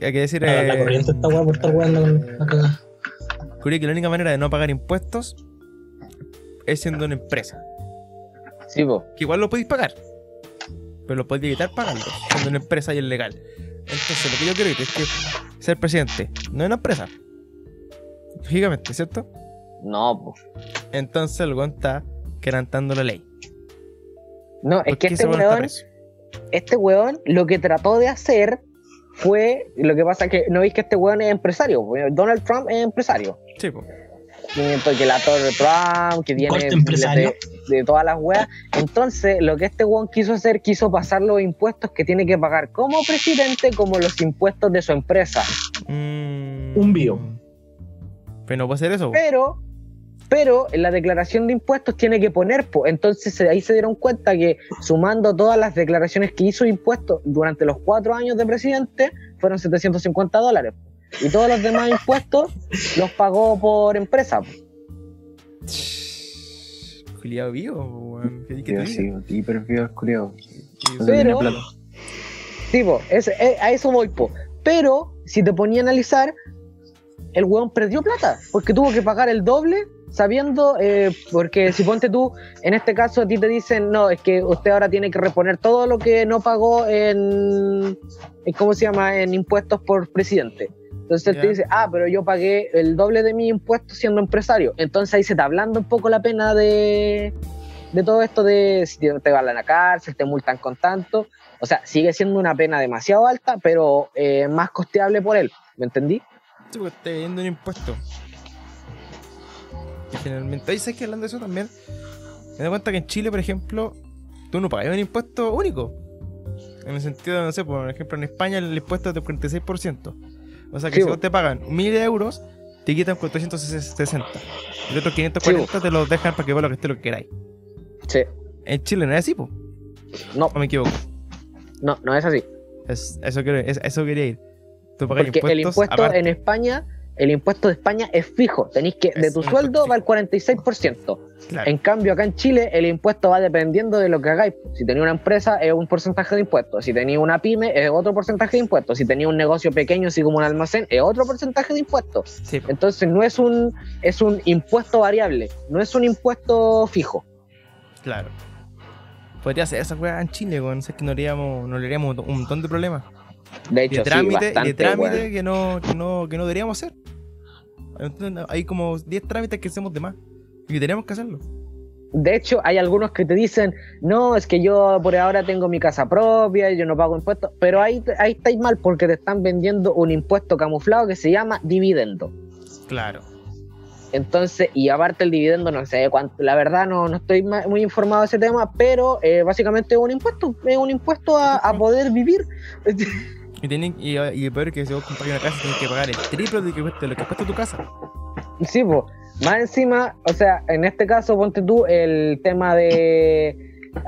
Hay que decir. La, la eh, corriente está guapa por estar jugando con la cagada. descubrí que la única manera de no pagar impuestos es siendo una empresa. Sí, po. Que igual lo podéis pagar. Pero lo podéis evitar pagando. Siendo una empresa y es legal. Entonces, lo que yo quiero decir es que ser presidente no es una empresa. Lógicamente, ¿cierto? No, po. Entonces el weón está quebrantando la ley. No, es ¿Por que este weón este weón lo que trató de hacer fue. Lo que pasa que no veis que este weón es empresario. po. Donald Trump es empresario. Sí, po. tiene to- que la torre Trump, que tiene de, de todas las weas. Entonces, lo que este weón quiso hacer, quiso pasar los impuestos que tiene que pagar como presidente, como los impuestos de su empresa. Mm. Un bio. Pero no puede hacer eso. Pero, pero en la declaración de impuestos tiene que poner, po. entonces ahí se dieron cuenta que sumando todas las declaraciones que hizo impuestos durante los cuatro años de presidente, fueron 750 dólares. y todos los demás impuestos los pagó por empresa. Culiado vivo, weón. ¿Qué sí, hiper vivo Pero- tiene plata. Sí, po, es- a eso voy, po. Pero, si te ponía a analizar, el weón perdió plata, porque tuvo que pagar el doble sabiendo, eh, porque si ponte tú, en este caso a ti te dicen, no, es que usted ahora tiene que reponer todo lo que no pagó en, en ¿cómo se llama?, en impuestos por presidente. Entonces él te dice, ah, pero yo pagué el doble de mi impuesto siendo empresario. Entonces ahí se te hablando un poco la pena de, de todo esto de si te, te van a la cárcel, te multan con tanto. O sea, sigue siendo una pena demasiado alta, pero eh, más costeable por él. ¿Me entendí? Sí, porque te viendo un impuesto. Generalmente, ahí sabes que hablando de eso también, me doy cuenta que en Chile, por ejemplo, tú no pagas un impuesto único. En el sentido, no sé, por ejemplo, en España el impuesto es del 46%. O sea que Sí, si vos te pagan 1000 euros, te quitan 460. Y los otros 540 te los dejan para que vos lo que esté lo que queráis. Sí. En Chile no es así, po. No, O me equivoco. no, no es así. Es, eso, quiero, es- eso quería ir. Tú pagas Porque el impuesto aparte. en España, el impuesto de España es fijo. Tenéis que, de tu sueldo va el 46%. Claro. En cambio, acá en Chile, el impuesto va dependiendo de lo que hagáis. Si tenía una empresa, es un porcentaje de impuestos. Si tenía una pyme, es otro porcentaje de impuestos. Si tenía un negocio pequeño, así como un almacén, es otro porcentaje de impuestos. Sí. Entonces, no es un, es un impuesto variable, no es un impuesto fijo. Claro. Podría ser esa weá en Chile, weón. Es que no haríamos, no le haríamos un montón de problemas. De Y hecho, de trámite, sí, y bastante, de trámite que, no, que, no, que no deberíamos hacer. Hay como 10 trámites que hacemos de más. Y que tenemos que hacerlo. De hecho, hay algunos que te dicen, no, es que yo por ahora tengo mi casa propia, yo no pago impuestos, pero ahí, ahí estáis mal porque te están vendiendo un impuesto camuflado que se llama dividendo. Claro. Entonces, y aparte el dividendo, no sé cuánto, la verdad no, no estoy muy informado de ese tema, pero eh, básicamente es un impuesto, es un impuesto a, a poder vivir. <laughs> Y, tienen, y, y peor que si vos compras una casa, tienes que pagar el triple de, que cueste- lo que cuesta tu casa. Sí, pues, más encima, o sea, en este caso, ponte tú el tema de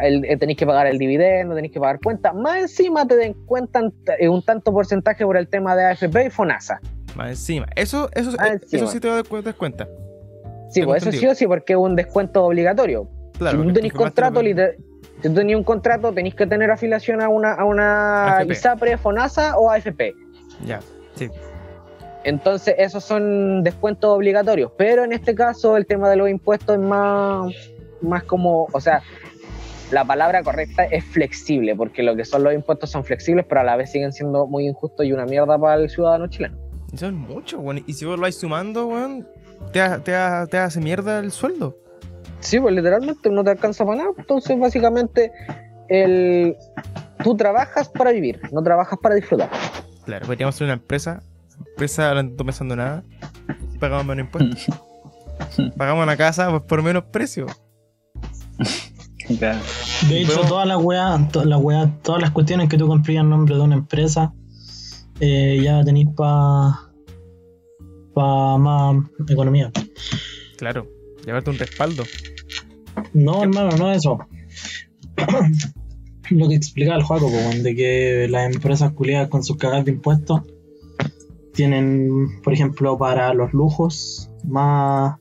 el, eh, tenéis que pagar el dividendo, tenéis que pagar cuenta, más encima te den cuentan eh, un tanto porcentaje por el tema de AFP y FONASA. Más encima. Eso, eso, Más eh, encima. eso sí te das cu- das cuenta. Sí, pues eso sí o sí, porque es un descuento obligatorio. Claro. si tú tenés contrato, lo- liter- si tú tenías un contrato, tenéis que tener afiliación a una, a una AFP. ISAPRE, FONASA o AFP. Ya, sí. Entonces, esos son descuentos obligatorios. Pero en este caso, el tema de los impuestos es más, más como, o sea, la palabra correcta es flexible, porque lo que son los impuestos son flexibles, pero a la vez siguen siendo muy injustos y una mierda para el ciudadano chileno. Son mucho, weón. Y si vos lo vais sumando, weón, te, te hace mierda el sueldo. Sí, pues literalmente no te alcanza para nada. Entonces, básicamente, el... tú trabajas para vivir, no trabajas para disfrutar. Claro, podríamos ser una empresa. Empresa, no estoy pensando nada. Y pagamos menos impuestos. <laughs> pagamos una casa pues, por menos precio. Claro. De hecho, todas las weas, to- las weas, todas las cuestiones que tú comprías en nombre de una empresa, eh, ya tenéis para pa más economía. Claro, llevarte un respaldo. No, hermano, no eso. <clears throat> Lo que explicaba el juego, de que las empresas culiadas con sus cagadas de impuestos tienen, por ejemplo, para los lujos, más,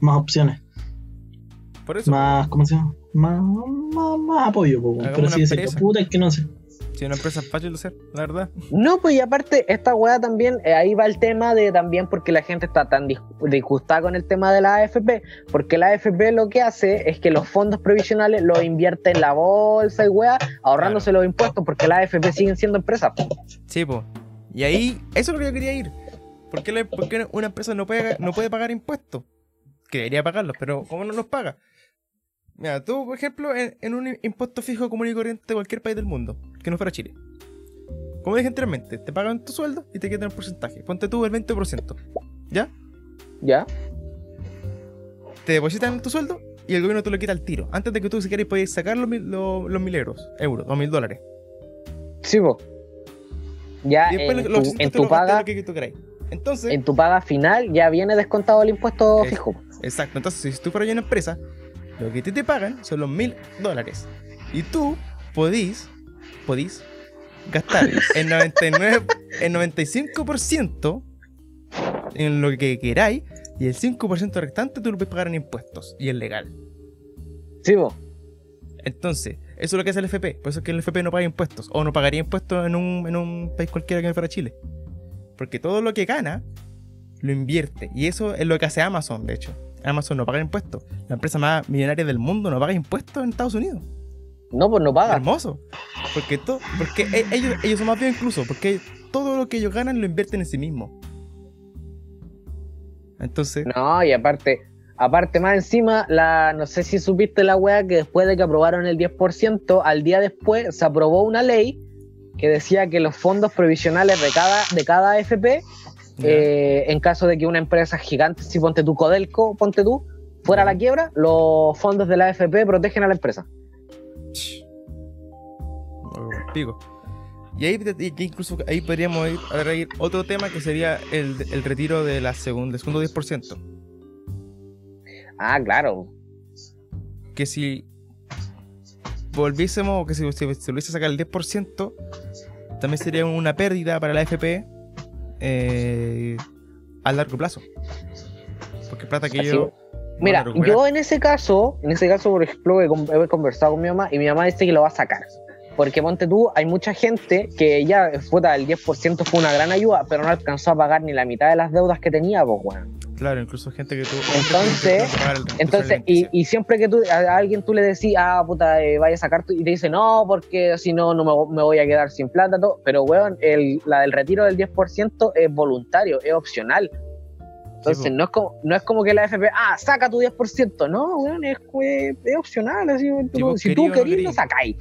más opciones, Por eso, más, ¿cómo se llama? Más, más, más apoyo, po, pero si empresa. puta, es que no sé. Si una empresa es fácil de hacer, la verdad. No, pues y aparte, esta weá también, eh, ahí va el tema de también porque la gente está tan dis- disgustada con el tema de la AFP, porque la AFP lo que hace es que los fondos provisionales los invierte en la bolsa y weá, ahorrándose los impuestos, porque la AFP siguen siendo empresas. Sí, po. Y ahí, eso es lo que yo quería ir. ¿Por qué, la- por qué una empresa no puede, no puede pagar impuestos? Que debería pagarlos, pero ¿cómo no los paga? Mira, tú, por ejemplo, en, en un impuesto fijo común y corriente de cualquier país del mundo, que no fuera Chile. Como dije anteriormente, te pagan tu sueldo y te quitan un porcentaje. Ponte tú el 20%. ¿Ya? ¿Ya? Te depositan tu sueldo y el gobierno te lo quita al tiro. Antes de que tú siquiera puedas sacar los mil, los, los mil euros, euros o mil dólares. Sí, po. Ya en los tu, 800 en tu lo paga, lo que tú. Entonces, en tu paga final ya viene descontado el impuesto Es- fijo. Exacto, entonces si tú fueras una empresa, lo que te, te pagan son los mil dólares. Y tú podís, podís gastar <laughs> el 99, el 95% en lo que queráis y el 5% restante tú lo puedes pagar en impuestos y es legal. Sí, vos. Entonces, eso es lo que hace el FP. Por eso es que el FP no paga impuestos. O no pagaría impuestos en un, en un país cualquiera que no fuera Chile. Porque todo lo que gana lo invierte. Y eso es lo que hace Amazon, de hecho. Amazon no paga impuestos. La empresa más millonaria del mundo no paga impuestos en Estados Unidos. No, pues no paga. Hermoso. Porque, to- porque e- ellos, ellos son más bien incluso. Porque todo lo que ellos ganan lo invierten en sí mismos. Entonces, No, y aparte, aparte más encima, la, no sé si supiste la weá que después de que aprobaron el 10%, al día después se aprobó una ley que decía que los fondos provisionales de cada, de cada FP, eh, en caso de que una empresa gigante, si ponte tú Codelco, ponte tú, fuera a la quiebra, los fondos de la AFP protegen a la empresa. Pico. Y ahí y incluso ahí podríamos ir a reír otro tema que sería el, el retiro de la segunda, del segundo 10%. Ah, claro. Que si volviésemos, o que si, si se volviese a sacar el 10%, también sería una pérdida para la FP eh, a largo plazo. Porque plata que Así- yo. Mira, yo en ese caso, en ese caso, por ejemplo, he, con- he conversado con mi mamá y mi mamá dice que lo va a sacar. Porque ponte tú, hay mucha gente que ya, puta, el 10% fue una gran ayuda, pero no alcanzó a pagar ni la mitad de las deudas que tenía, pues, weón. Claro, incluso gente que tuvo. Entonces, Entonces, y, y siempre que tú, a, alguien tú le decís, ah, puta, eh, vaya a sacar, tu-", y te dice, no, porque si no, no me, me voy a quedar sin plata, todo. Pero, weón, el, la del retiro del 10% es voluntario, es opcional. Entonces, no, es como, no es como que la FP, ah, saca tu 10%. No, weón, es, es, es opcional. Así, tú- si tú no querís, querí. lo sacáis.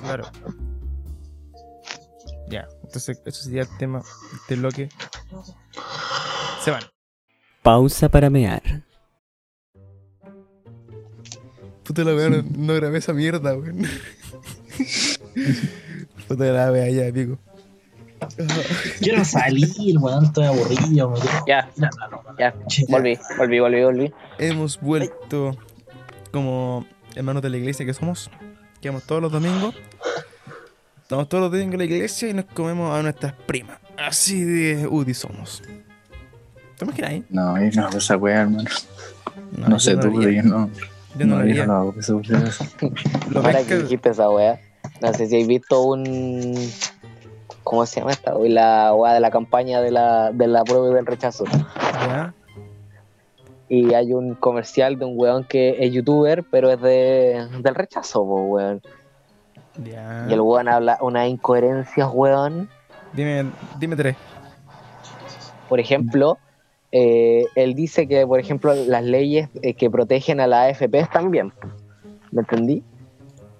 Claro. Ya, entonces eso sería el tema del bloque. Se van. Pausa para mear. Puta la wea, no, no grabé esa mierda, weón. Puta la wea, ya, pico. Quiero salir, weón, estoy aburrido. me Ya, ya, volví, volví, volví, volví. Hemos vuelto como hermanos de la iglesia que somos. Que vamos todos los domingos. Estamos todos los domingos en la iglesia y nos comemos a nuestras primas. Así de UDI somos. ¿Te imaginas ahí? No, yo no hago esa weá, hermano. No, No, sé no tú, pero yo no. Yo no <laughs> lo haría. yo no hago eso, eso. Lo Ahora que dijiste esa weá, no sé si habéis visto un. ¿Cómo se llama esta? weá? La weá de la campaña de la, de la prueba y del rechazo. Ya. Y hay un comercial de un weón que es youtuber, pero es de, del rechazo, po, weón. Ya. Y el weón habla unas incoherencias, weón. Dime, dime tres. Por ejemplo, eh, él dice que, por ejemplo, las leyes eh, que protegen a la AFP están bien. ¿Me entendí?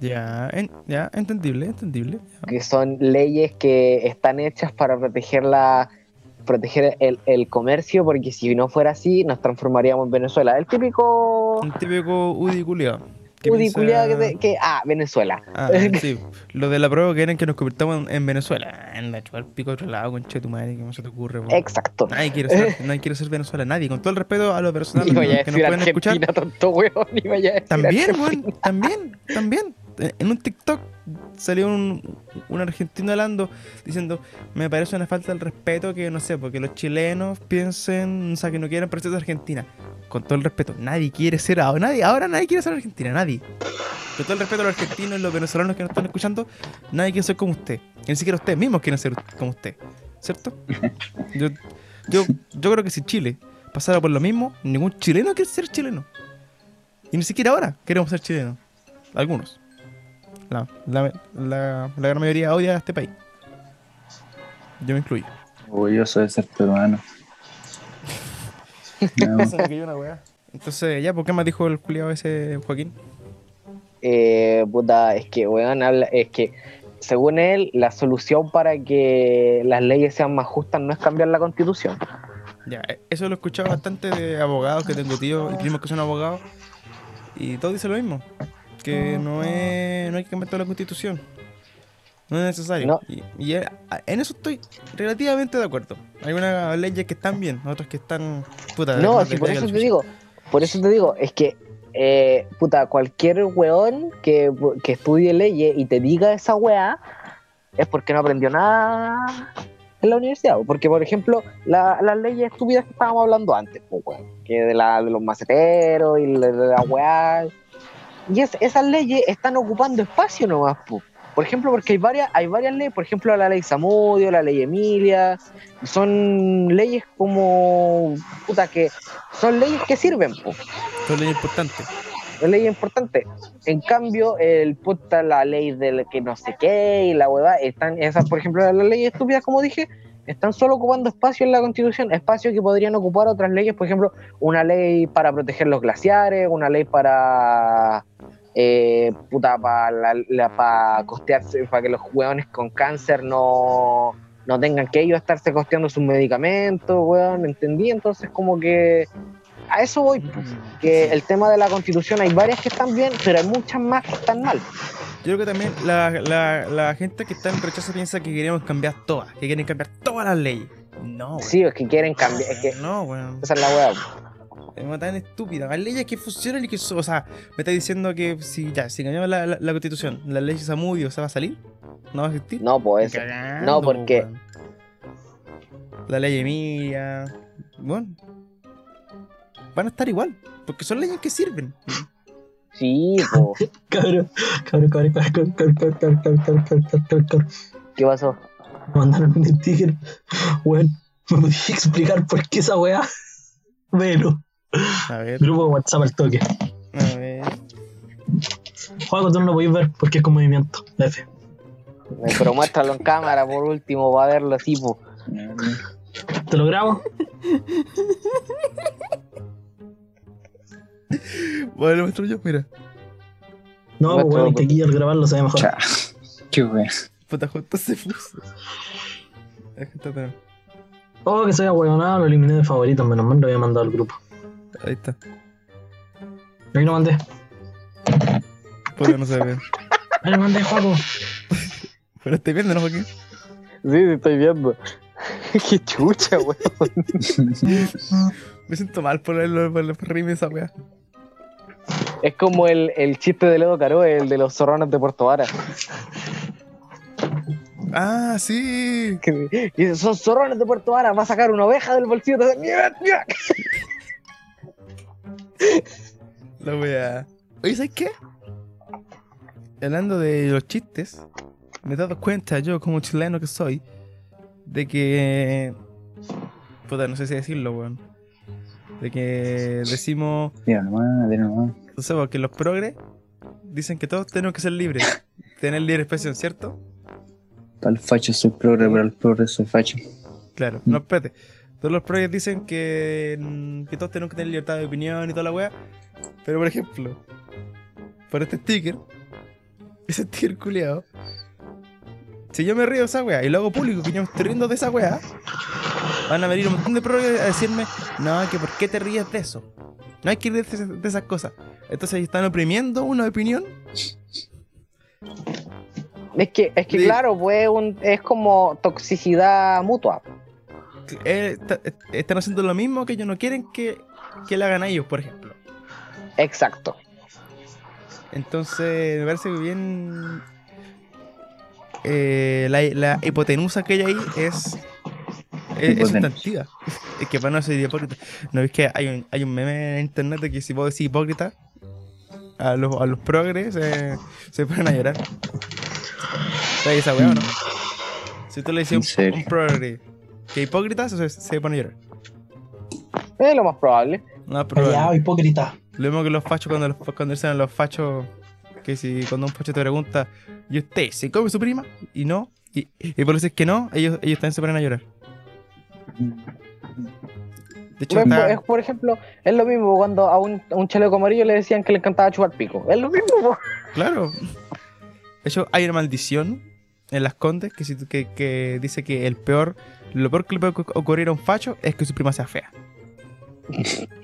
Ya, en- ya, entendible, entendible. que son leyes que están hechas para proteger la proteger el, el comercio porque si no fuera así nos transformaríamos en Venezuela el típico Un típico UDI que Udi piensa- que, que- ah Venezuela Ah, sí. <laughs> Lo de la prueba quieren que nos convirtamos en, en Venezuela. Anda, chupar pico a otro lado, conche tu madre, que no se te ocurre. po? exacto Nadie quiere ser, <laughs> nadie quiere ser Venezuela, nadie. Con todo el respeto a los venezolanos que nos pueden escuchar. Argentina tonto weón iba a También, weón, también, también. En un TikTok salió un, un argentino hablando diciendo, me parece una falta de respeto que, no sé, porque los chilenos piensen, o sea, que no quieren parecerse a Argentina. Con todo el respeto, nadie quiere ser ahora, nadie, ahora nadie quiere ser Argentina, nadie. Con todo el respeto a los argentinos y los venezolanos que nos están escuchando, nadie quiere ser como usted. Ni siquiera ustedes mismos quieren ser como usted, ¿cierto? <laughs> Yo, yo, yo creo que si Chile pasara por lo mismo, ningún chileno quiere ser chileno. Y ni siquiera ahora queremos ser chilenos. Algunos. La, la, la, la gran mayoría odia a este país. Yo me incluyo. Orgulloso de ser peruano. <laughs> No. Entonces, ya, ¿por qué más dijo el culiado ese Joaquín? eh, puta, es que, weón, habla, es que, según él, la solución para que las leyes sean más justas no es cambiar la constitución. Ya, eh, eso lo he escuchado bastante de abogados que tengo tíos y primos que son abogados. Y todos dicen lo mismo. Que no, es, no hay que cambiar toda la constitución. No es necesario. No. Y, y, eh, en eso estoy relativamente de acuerdo. Hay unas leyes que están bien, otras que están... Puta, No, si por eso te digo, por eso te digo, es que, eh, puta, cualquier weón que, que estudie leyes y te diga esa weá, es porque no aprendió nada en la universidad. po. Porque, por ejemplo, la- las leyes estúpidas que estábamos hablando antes, po, weón, que de, la, de los maceteros y de, de la weá. Y es- esas leyes están ocupando espacio nomás, po. Por ejemplo, porque hay varias, hay varias leyes, por ejemplo, la ley Samudio, la ley Emilia, son leyes como, puta, que son leyes que sirven, po. Esto es lo importante. Es ley importante. En cambio, el puta, la ley del que no sé qué y la hueva, están, esas, por ejemplo, las leyes estúpidas, como dije, están solo ocupando espacio en la constitución, espacio que podrían ocupar otras leyes, por ejemplo, una ley para proteger los glaciares, una ley para eh, puta, para la, la- para costearse, para que los hueones con cáncer no, no tengan que ellos estarse costeando sus medicamentos, weón, ¿entendí? Entonces como que a eso voy, pues, que el tema de la constitución hay varias que están bien, pero hay muchas más que están mal. Yo creo que también la, la, la gente que está en rechazo piensa que queremos cambiar todas, que quieren cambiar todas las leyes. No, weón. Sí, es que quieren cambiar, es que No, weón. esa es la weá. Es una tan estúpida. Hay leyes que funcionan y que. O sea, me está diciendo que si ya, si cambiamos la, la, la constitución, la ley Samudio, ¿se va a salir? ¿No va a existir? No, pues. Cagando, No, porque. La ley Emilia. Bueno. Van a estar igual. Porque son leyes que sirven. sí, pues. Cabrón, cabrón, cabrón, cabrón, cabrón, cabrón, cabrón, cabrón, cabrón, cabrón, cabrón, cabrón. ¿Qué pasó? Me mandaron un sticker. Weón, ¿me podías explicar por qué esa weá? Velo. A ver. Grupo de WhatsApp al toque. A ver. Juego, tú no lo podéis ver porque es con movimiento. F. Eh, Pero muéstralo en cámara por último para verlo así, pues. ¿Te lo grabo? Bueno, lo muestro yo, mira. No, pues weón, es que aquí al grabarlo se ve mejor. Cha. Qué wea. Puta, justo se puso. Es que está tan- Oh, que sea weonado, lo eliminé de favoritos, menos mal lo había mandado al grupo. Ahí está. Ahí lo mandé. Puta, no se ve. Ahí lo mandé, Juaco. Pero estoy viendo, ¿no, Joaquín? Sí, sí, estoy viendo. <laughs> Qué chucha, weón. Me siento mal por el, por el rime esa weá. Es como el, el chiste de Ledo Caro, el de los zorrones de Puerto Vara. Ah, sí. Que dice, son zorrones de Puerto Vara, va a sacar una oveja del bolsillo. "Mira, mira". La weá. Oye, ¿sabes qué? Hablando de los chistes, me he dado cuenta yo, como chileno que soy, de que. Puta, no sé si decirlo, weón. De que decimos. Dilo nomás, dilo nomás. No sé, porque los progres dicen que todos tenemos que ser libres. Tener libre expresión, ¿cierto? Para el facho soy progre, para el progre soy facho. Claro, no, espérate. Todos los progres dicen que, mm, que todos tenemos que tener libertad de opinión y toda la weá. Pero, por ejemplo, por este sticker, <laughs> ese sticker culiado, si yo me río de esa weá y lo hago público que yo me estoy riendo de esa weá, van a venir un montón de progres a decirme, no, que por qué te ríes de eso. No hay que reírse de esas cosas. Entonces están oprimiendo una opinión. Es que, es que Sí. claro, pues un- es como toxicidad mutua. Eh, está- están haciendo lo mismo que ellos no quieren que, que le hagan a ellos, por ejemplo. Exacto. Entonces, me parece que bien. eh, la, la hipotenusa que hay ahí es. Es, es sustantiva. Es que para no ser hipócrita. ¿No ves que hay un, hay un meme en internet de que si vos decís hipócrita, a los, a los progres eh, se ponen a llorar? ¿Sabes esa weá o no? Si tú le ¿En dices un, un progre que hipócrita, se, se pone a llorar. Es lo más probable. No. Callado, hipócrita. Lo mismo que los fachos cuando, los, cuando dicen a los fachos que si cuando un facho te pregunta, ¿y usted se come su prima? Y no, y, y por decir que no, ellos, ellos también se ponen a llorar. De hecho, Es, está- es, por ejemplo, es lo mismo cuando a un, a un chaleco amarillo le decían que le encantaba chupar pico. Es lo mismo. claro. De hecho, hay una maldición en las condes que, si tú- que, que dice que el peor, lo peor que le puede ocu- ocurrir a un facho es que su prima sea fea. <laughs>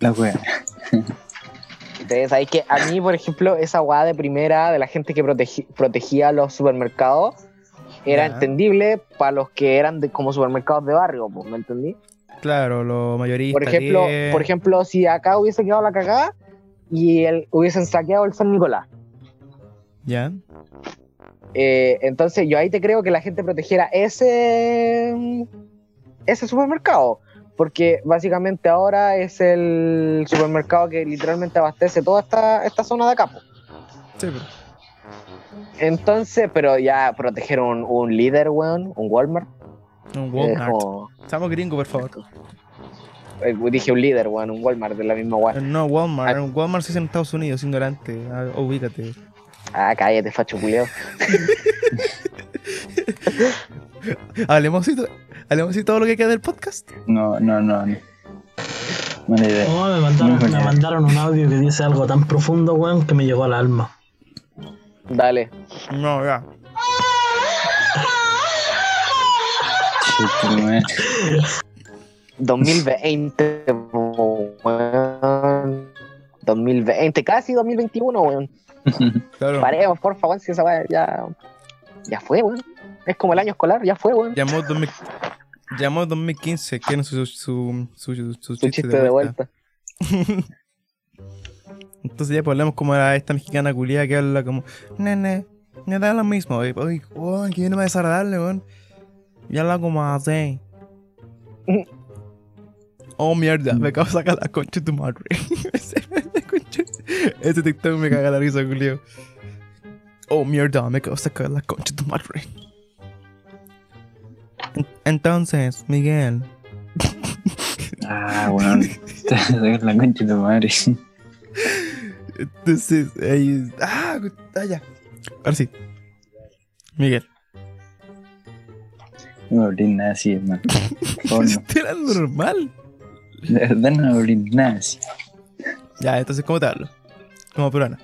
La wea. Ustedes sabéis que a mí, por ejemplo, esa guada de primera de la gente que protegi- protegía los supermercados era entendible para los que eran de, como supermercados de barrio, pues, ¿me entendí? Claro, lo mayorista. Por ejemplo, que- por ejemplo, si acá hubiese quedado la cagada y el, hubiesen saqueado el San Nicolás, Ya. Eh, entonces yo ahí te creo que la gente protegiera ese, ese supermercado. Porque básicamente ahora es el supermercado que literalmente abastece toda esta, esta zona de acá. Sí, pero. Entonces, pero ya proteger un, un líder, weón, un Walmart. Un es Walmart. como- Estamos gringo, por favor. eh, dije un líder, weón, un Walmart de la misma weón. No, Walmart. Un Walmart se hace en Estados Unidos, ignorante. Ah, ubícate. Ah, cállate, facho culeo. <laughs> Hablemos así todo lo que queda del podcast. No, no, no. no. Mala idea. Oh, me, mandaron, me mandaron un audio que dice algo tan profundo, weón, que me llegó al alma. Dale. No, ya. Chuta, madre. 2020, weón. 2020, casi 2021, weón. <laughs> Claro. Paremos, por favor, si esa weá ya. Ya fue, weón. Es como el año escolar, ya fue, weón. Llamó 2000 Llamó 2015, quieren su, su, su, su, su Su chiste, chiste de de vuelta. <laughs> Entonces ya pues hablamos como a esta mexicana culia que habla como, nene, me da lo mismo. Y, Uy, uy, que viene más desagradable, weón. Y habla como así. <laughs> Oh mierda, me acabo de sacar la concha de tu madre. Ese TikTok me caga la risa, culio. Oh mierda, me acabo de sacar la concha de tu madre. En- Entonces, Miguel. Ah, weón. Te vas a sacar la concha de tu madre. Entonces, ahí. Ah, ah, ya. Ahora sí. Miguel. No abrí nada así, hermano. <laughs> Favor, no. Esto era normal. De verdad no abrí nada así. Ya, entonces, ¿cómo te hablo? Como peruano.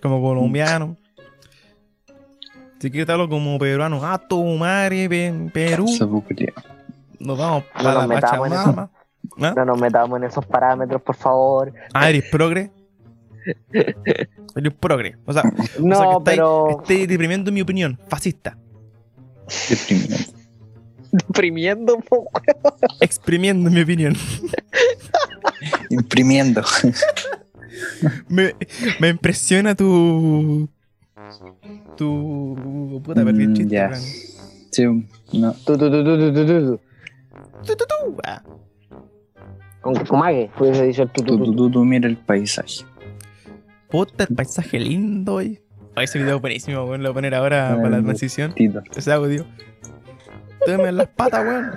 Como colombiano. Si quieres hablo como peruano. Ah, tu madre, pe- Perú. Nos vamos No para nos la metamos en Pachamama. ¿Ah? No nos metamos en esos parámetros, por favor. Ah, eres progre. Eres progre. O sea, No, o sea que <laughs> estáis- pero. Estoy deprimiendo mi opinión. Fascista. Po, weón. Exprimiendo mi opinión. Imprimiendo. <laughs> Me, me impresiona tu. Tu. Puta, perdí el Mm, chiste. ya. Sí, no. Tu, tu, tu, tu, tu, tu, tu. Tu, tu, tu. Ah. Con Kumague, hubiese dicho el tu, tu, Tú, tu, tú, tu. tú, tú mira el paisaje. Puta, el paisaje lindo, hoy. ese video es buenísimo, weón. Lo voy a poner ahora para la transición. Tito. Ese audio. Tómame las patas, weón.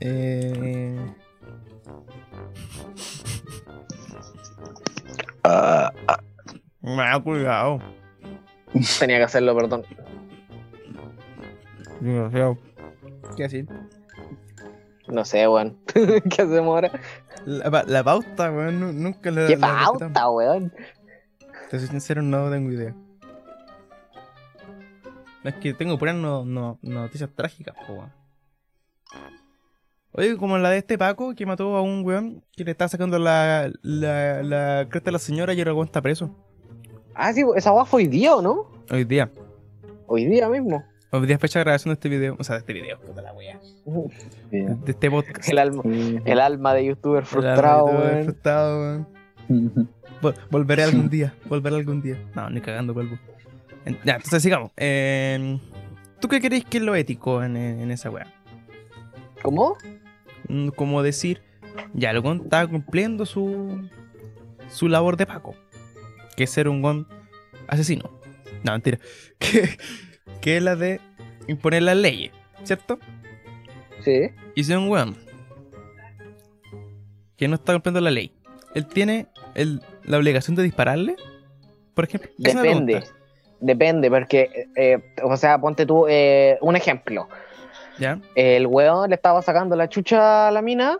Eh. Ah, Me ha colgado. Tenía que hacerlo, perdón. Desgraciado. ¿Qué decir? No sé, weón. <laughs> ¿Qué hacemos ahora? La, la pauta, weón, nu- nunca la. ¿Qué la respetamos. pauta, weón? Te soy sincero, no tengo idea. Es que tengo puras no, no- noticias trágicas, po, weón. Oye, como la de este Paco que mató a un weón que le estaba sacando la, la, la cresta a la señora y ahora el weón está preso. Ah, sí, esa weá fue hoy día, ¿o no? Hoy día. Hoy día mismo. Hoy día es fecha de grabación de este video. O sea, de este video, puta la wea. <laughs> De este podcast. El alma, el alma de youtuber El frustrado, árbitro weón. frustrado, weón. <laughs> Vol- volveré algún día, volveré algún día. No, ni cagando vuelvo. En- Ya, entonces sigamos. Eh, ¿Tú qué crees que es lo ético en, en esa weá? ¿Cómo? Mm, Como decir, ya, el weón está cumpliendo su, su labor de Paco. Que es ser un weón asesino. No, mentira. <laughs> Que, que es la de imponer las leyes, ¿cierto? Sí. Y si un weón que no está cumpliendo la ley, él tiene el- la obligación de dispararle, por ejemplo. Depende. Depende, porque, eh, o sea, ponte tú eh, un ejemplo. ¿Ya? El weón le estaba sacando la chucha a la mina,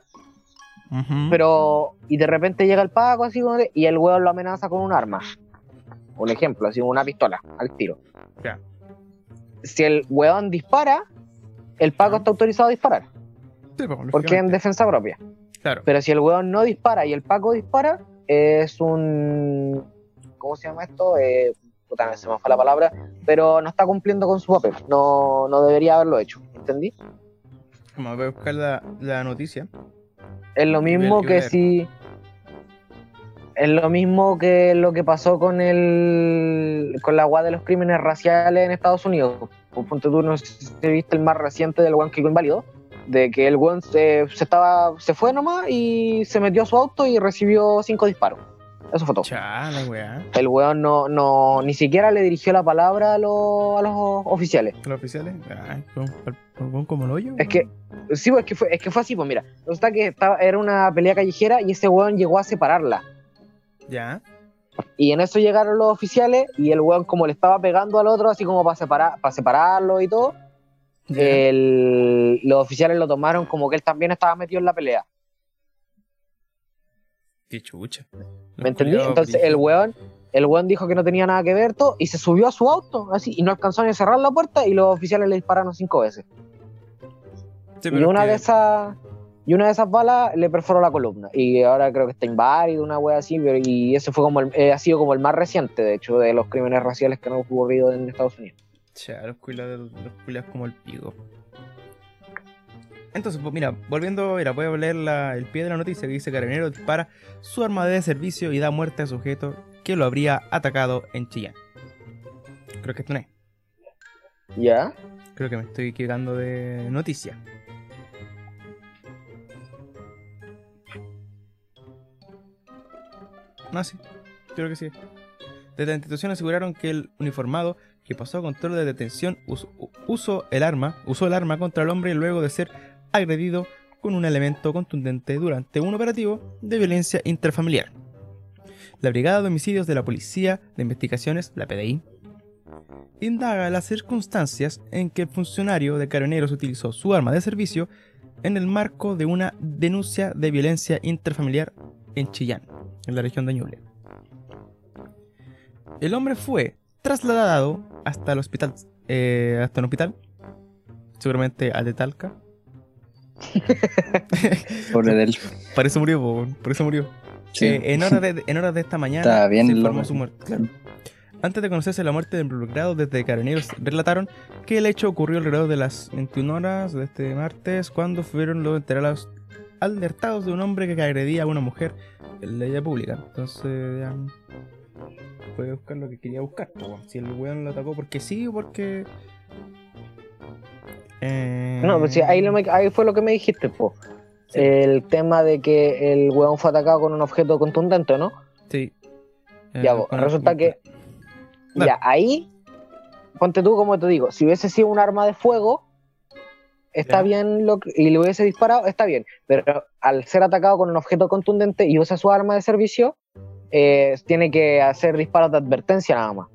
pero. Y de repente llega el Paco así y el weón lo amenaza con un arma. Un ejemplo, así una pistola al tiro. Ya. Si el weón dispara, el Paco está autorizado a disparar, Sí, pues, porque es en defensa propia. Claro. Pero si el weón no dispara y el Paco dispara, es un. ¿Cómo se llama esto? Eh, puta, se me fue la palabra. Pero no está cumpliendo con su papel. No, no debería haberlo hecho. ¿Entendí? Voy a buscar la, la noticia. Es lo mismo que si. es lo mismo que lo que pasó con el con la agua de los crímenes raciales en Estados Unidos. Por ponte tú, no si viste el más reciente del weón que inválido, de que el weón se, se estaba, se fue nomás y se metió a su auto y recibió cinco disparos. Eso fue todo. Chala, weá. El weón no, no, ni siquiera le dirigió la palabra a, los- a los oficiales. ¿Los oficiales? Ay, con- con- como el hoyo. Es que, sí, pues, es que fue, es que fue así, pues mira, resulta que estaba, era una pelea callejera y ese weón llegó a separarla. Ya. Y en eso llegaron los oficiales y el weón como le estaba pegando al otro, así como para separar, para separarlo y todo, el- los oficiales lo tomaron como que él también estaba metido en la pelea. Qué chucha. ¿Me entendí? Entonces el weón, el weón dijo que no tenía nada que ver todo y se subió a su auto así y no alcanzó ni a cerrar la puerta y los oficiales le dispararon cinco veces. Sí, y una que- de esas y una de esas balas le perforó la columna y ahora creo que está inválido una wea así pero- y ese fue como el, eh, ha sido como el más reciente de hecho de los crímenes raciales que han ocurrido en Estados Unidos Cha, los culiados como el pico. Entonces, pues mira, volviendo, mira, voy a leer la- el pie de la noticia que dice Carabinero dispara su arma de servicio y da muerte a sujeto que lo habría atacado en Chillán. Creo que esto no es. ya Creo que me estoy equivocando de noticia. No, sí. Creo que sí. Desde la institución aseguraron que el uniformado que pasó a control de detención usó, usó el arma, usó el arma contra el hombre luego de ser agredido con un elemento contundente durante un operativo de violencia intrafamiliar. La Brigada de Homicidios de la Policía de Investigaciones, la PDI, indaga las circunstancias en que el funcionario de Carabineros utilizó su arma de servicio en el marco de una denuncia de violencia intrafamiliar en Chillán, en la región de Ñuble. El hombre fue trasladado hasta el hospital, eh, hasta un hospital, seguramente al de Talca. <laughs> Pobre del. Por eso murió, po, por eso murió. Sí. Eh, en, horas de, en horas de esta mañana Estaba bien se informó su muerte. claro. Antes de conocerse la muerte del involucrado, desde Carabineros relataron que el hecho ocurrió alrededor de las 21 horas de este martes, cuando fueron los enterados alertados de un hombre que agredía a una mujer en la vía pública. Entonces, ya, puede buscar lo que quería buscar. Si el weón lo atacó porque sí o porque. Eh, no pues sí, ahí, lo me- ahí fue lo que me dijiste po Sí. el tema de que el weón fue atacado con un objeto contundente ¿no? Sí. Ya, Eh, resulta que ya ahí ponte tú como te digo si hubiese sido un arma de fuego está Ya. bien lo que- y le hubiese disparado está bien pero al ser atacado con un objeto contundente y usa su arma de servicio eh, tiene que hacer disparos de advertencia nada más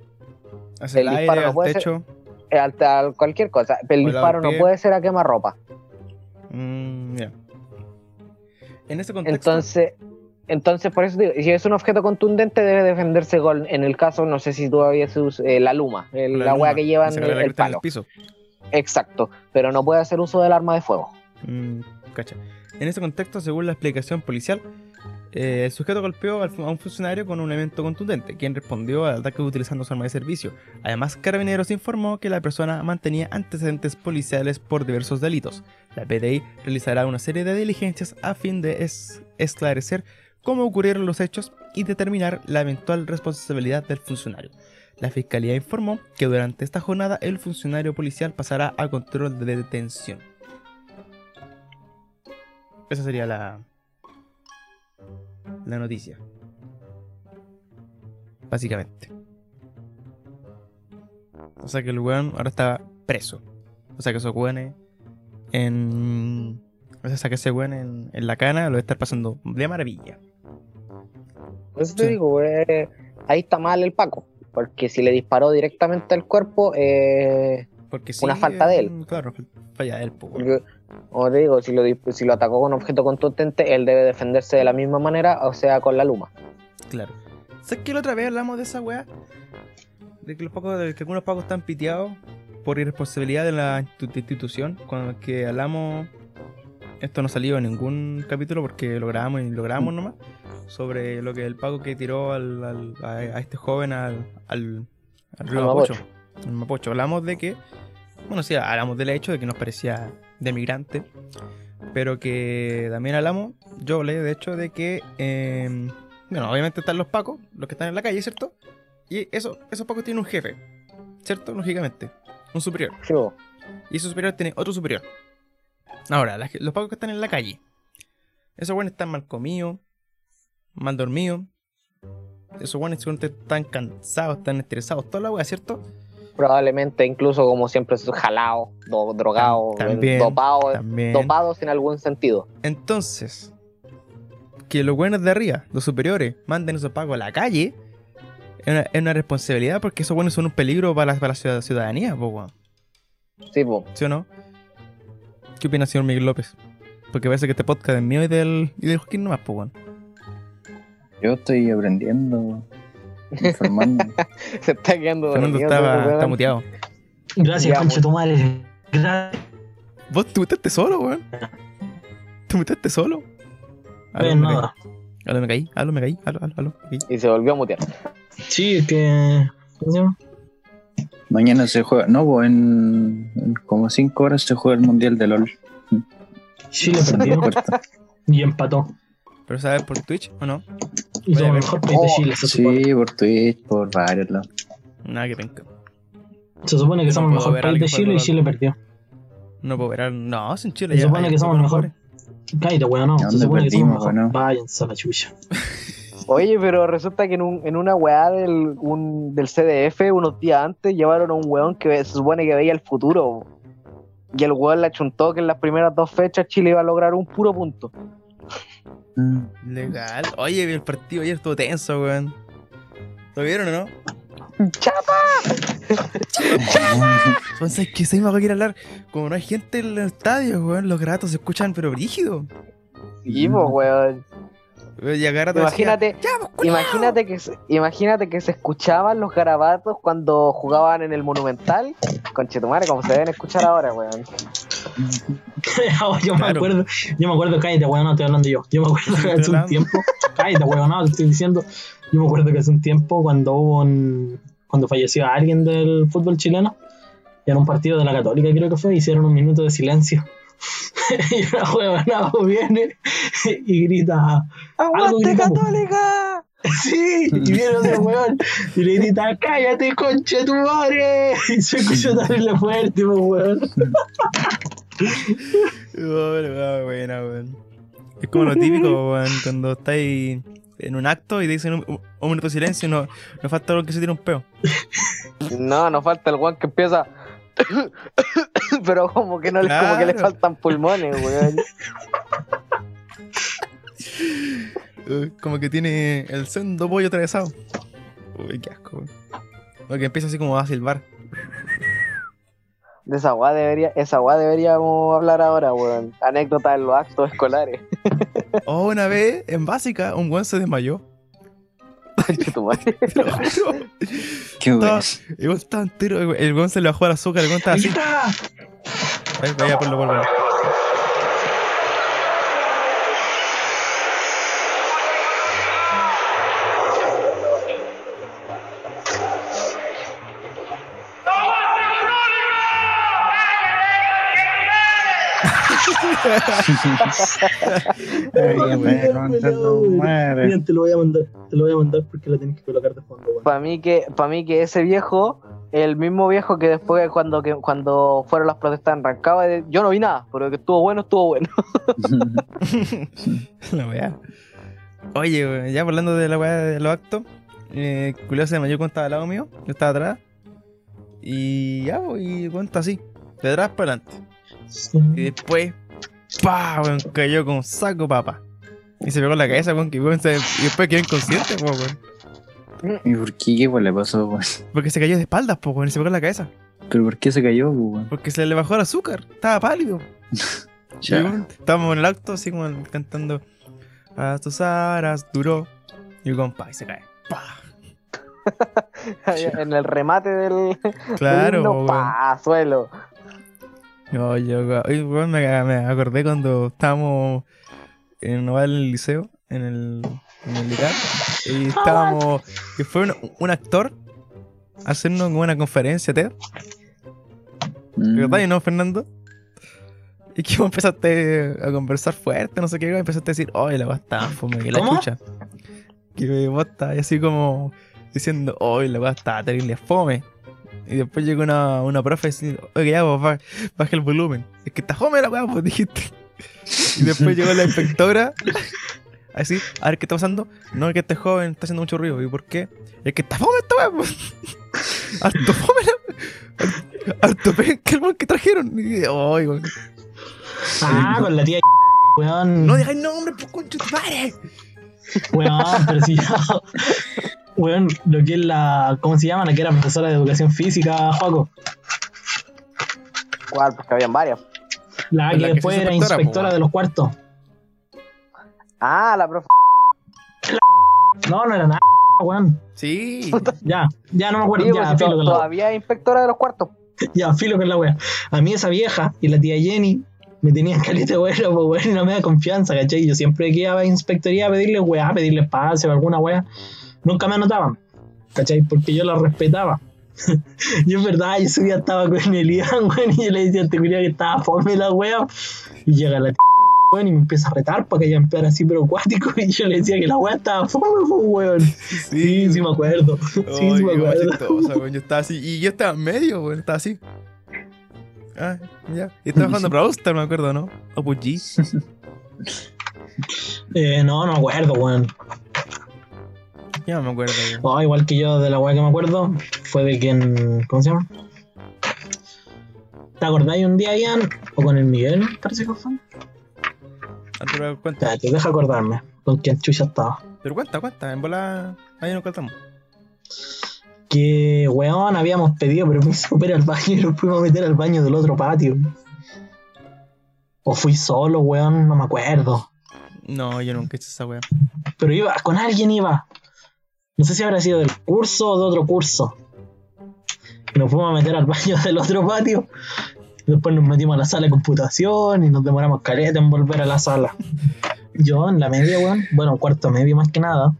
Hacia el, el aire, disparo no puede techo. Al- al cualquier cosa el disparo no puede ser a quemarropa Mm, ya. En ese contexto. entonces entonces por eso digo, si es un objeto contundente debe defenderse con en el caso no sé si todavía se usa eh, la luma el- la, luma, wea que llevan el, el cresta en palo piso. Exacto, pero no puede hacer uso del arma de fuego. Mm, cacha. En ese contexto, según la explicación policial, eh, el sujeto golpeó a un funcionario con un elemento contundente, quien respondió al ataque utilizando su arma de servicio. Además, Carabineros informó que la persona mantenía antecedentes policiales por diversos delitos. La PDI realizará una serie de diligencias a fin de es- esclarecer cómo ocurrieron los hechos y determinar la eventual responsabilidad del funcionario. La fiscalía informó que durante esta jornada el funcionario policial pasará a control de detención. Esa sería la. La noticia. Básicamente. O sea que el weón ahora está preso. O sea que esos weones en. O sea que ese weón en, en la cana lo va a estar pasando de maravilla. Por eso te Sí. digo, eh, ahí está mal el Paco. Porque si le disparó directamente al cuerpo, eh, Porque sí, Una falta de él. eh, Claro, falla de él, po, porque, como te digo, si lo, dis- si lo atacó con objeto contundente, él debe defenderse de la misma manera, o sea, con la luma. Claro. ¿Sabes que la otra vez hablamos de esa weá? De que los pacos, de que algunos pacos están piteados por irresponsabilidad de la institu- institución. Cuando que hablamos. Esto no salió en ningún capítulo porque lo grabamos y lo grabamos nomás. Sobre lo que el paco que tiró al, al- a, a este joven al, al, al río Mapocho. Mapocho. Hablamos de que. Bueno, sí, hablamos del hecho de que nos parecía de migrante. Pero que también hablamos, yo hablé de hecho de que, eh, bueno, obviamente están los pacos, los que están en la calle, ¿cierto? Y eso, esos pacos tienen un jefe, ¿cierto? Lógicamente. Un superior. Sí. Y ese superior tiene otro superior. Ahora, los pacos que están en la calle. Esos buenos están mal comidos, mal dormidos. Esos buenos seguramente están cansados, están estresados, toda la wea, ¿cierto? Probablemente incluso como siempre jalado, do- drogado, También, dopado, también. dopados en algún sentido. Entonces, que los buenos de arriba, los superiores, manden esos pagos a la calle, es una, es una responsabilidad porque esos buenos son un peligro para la, para la ciudad- ciudadanía, po, weón. Sí, po. ¿sí o no? ¿Qué opina, señor Miguel López? Porque parece que este podcast es mío y del, y del Joaquín nomás, po, weón. Yo estoy aprendiendo, informando. <laughs> Se está quedando Fernando dormido, estaba, weón. está muteado. Gracias, tu madre. Gracias. ¿Vos te mutaste solo, weón? ¿Te mutaste solo? Aló, caí. nada. Aló, me caí. Aló, me caí. Aló, aló, aló. Y se volvió a mutear. Sí, es que. Mañana se juega, no, pues en, en como 5 horas se juega el Mundial de LOL. Chile perdió Cuarta. y empató. ¿Pero sabes por Twitch o no? Y Vaya, mejor país de Oh, Chile, se supone. Sí, por Twitch, por varios lados. Nada que penca. Se supone que No somos el mejor país de Chile y Chile perdió. No puedo ver. No, sin Chile Se ya. supone que somos pocos mejor. Cállate, weón, no. ¿A Se dónde supone que somos perdimos, mejor. weón? Váyanse a la chucha. <laughs> Oye, pero resulta que en, un, en una weá del, un, del CDF, unos días antes, llevaron a un weón que se supone que veía el futuro. Y el weón le achuntó que en las primeras dos fechas Chile iba a lograr un puro punto. Legal. Oye, el partido ayer estuvo tenso, weón. ¿Lo vieron o no? <laughs> Entonces, que se me va a querer hablar. Como no hay gente en los estadios, weón, los gratos se escuchan, pero brígido. Y pues, weón. Y decía, Imagínate, "Ya, pues, culiao". imagínate que, se- imagínate que se escuchaban los garabatos cuando jugaban en el Monumental. Conchetumare, como se deben escuchar ahora, weón. <laughs> yo me Claro. acuerdo, yo me acuerdo, cállate, weón, no estoy hablando yo. Yo me acuerdo que hace un tiempo, cállate, weón, no, te estoy diciendo. Yo me acuerdo que hace un tiempo, cuando hubo un, cuando falleció alguien del fútbol chileno, en un partido de la Católica, creo que fue, hicieron un minuto de silencio. <laughs> y una huevonada viene y grita, po. Católica! <laughs> Sí, y viene otro weón y le grita, cállate, concha tu madre. Y se escuchó terrible fuerte, po, weón. Bueno, <laughs> weón, buena, weón. Es como lo típico, weón, cuando estáis en un acto y te dicen un, un minuto de silencio y no, no falta algo que se tire un peo. No, nos falta el weón que empieza. <coughs> Pero como que no le, como que le faltan pulmones, weón. <laughs> Como que tiene el sendo pollo atravesado. Uy, qué asco, weón. O que empieza así como a silbar. De esa weá debería, esa weá deberíamos hablar ahora, weón. Anécdotas en los actos escolares. Oh, una vez, en básica, un weón se desmayó. <laughs> Qué bueno. Estaba- El weón estaba entero, el weón se le bajó el azúcar, el weón estaba así. Ahí, vaya lo te lo voy a mandar, te lo voy a mandar porque la tienes que colocar de fondo, weón. Para mí que, para mí que ese viejo, el mismo viejo que después cuando que, cuando fueron las protestas en Rancagua, de- yo no vi nada, pero que estuvo bueno, estuvo bueno. <laughs> La weá. Oye, ya hablando de la weá de los actos, eh, Culeo se cuando estaba al lado mío, yo estaba atrás. Y ya, pues, y cuenta así, de atrás para adelante. Y después, pa, weón, cayó con un saco papa. Y se pegó en la cabeza, weón, que weón se- y después quedó inconsciente, po, weón. ¿Y por qué? ¿Qué weón le pasó, weón? Porque se cayó de espaldas, po, weón, y se pegó en la cabeza. ¿Pero por qué se cayó, weón? Porque se le bajó el azúcar, estaba pálido. <laughs> Ya. Y, weón, estábamos en el acto, así como cantando A tus aras duró. Y el compa, y se cae. Pa. <laughs> en el remate del, Claro, del himno, weón. pa, suelo. No, yo, oye, weón, me, me acordé cuando estábamos en Noval en el liceo, en el, en el y <laughs> estábamos, que fue un, un actor hacernos como una conferencia, TED, Mm. ¿verdad? ¿Y no, Fernando? Y que vos empezaste a conversar fuerte, no sé qué, y empezaste a decir, oye, la weá está fome, que la ¿Cómo? chucha. que vos estabas así como diciendo, hoy la weá está terrible fome. Y después llegó una, una profe diciendo, oye, ya, pues, ba- baja el volumen. Es que está fome la weá, pues <laughs> dijiste. Y después llegó la inspectora, así, a ver qué está pasando. No, es que este joven está haciendo mucho ruido. ¿Y por qué? Es que está fome esta weá, pues. <laughs> Harto fome la Harto penca el weón que trajeron. Y, ay, weón. Ah, con la tía weón. No digáis nombre, pues concho tu madre. Weón, pero si ya. Weón, lo que es la. ¿Cómo se llama? La que era profesora de educación física, Joaco. ¿Cuál? Pues que habían varias. La La que que después era inspectora, inspectora po, de los cuartos. Ah, la profe. No, no era nada, weón. Sí. <laughs> Ya, ya no me acuerdo. Sí, pues, ya, si filo la todavía es inspectora de los cuartos. Ya, filo con la wea. A mí esa vieja y la tía Jenny me tenían <laughs> caleta wea, pues weón, y no me da confianza, ¿cachai? Yo siempre que iba a inspectoría a pedirle weá, a pedirle espacio o alguna wea, nunca me anotaban, ¿cachai? Porque yo la respetaba. <laughs> y es verdad, yo ese día estaba con el Ian, <laughs> weón, y yo le decía, te cuidado que estaba fome la wea. Y llega la weón, y me empieza a retar para que ella empezara así, pero acuático, <laughs> y yo le decía que la wea estaba fome, weón. Sí, sí me acuerdo. Sí, sí me acuerdo. weón. Yo estaba así. Y yo estaba en medio, weón. Estaba así. Ah, ya. Y estaba jugando Brawl Stars, me acuerdo, ¿no? O PUBG. Eh, no, no me acuerdo, weón. Ya no me acuerdo, weón. Oh, igual que yo de la weá que me acuerdo, fue de quien. ¿Cómo se llama? ¿Te acordáis un día, Ian? O con el Miguel, parece que fue. Ah, pero cuenta. Espérate, deja acordarme con quién chucha estaba. Pero cuenta, cuenta. En bola. Ahí nos contamos. Que weón habíamos pedido permiso para ir al baño y nos fuimos a meter al baño del otro patio. O fui solo, weón, no me acuerdo. No, yo nunca he hecho esa weá. Pero iba, con alguien iba. No sé si habrá sido del curso o de otro curso. Nos fuimos a meter al baño del otro patio. Después nos metimos a la sala de computación y nos demoramos caleta en volver a la sala. Yo en la media, weón, bueno, cuarto medio más que nada,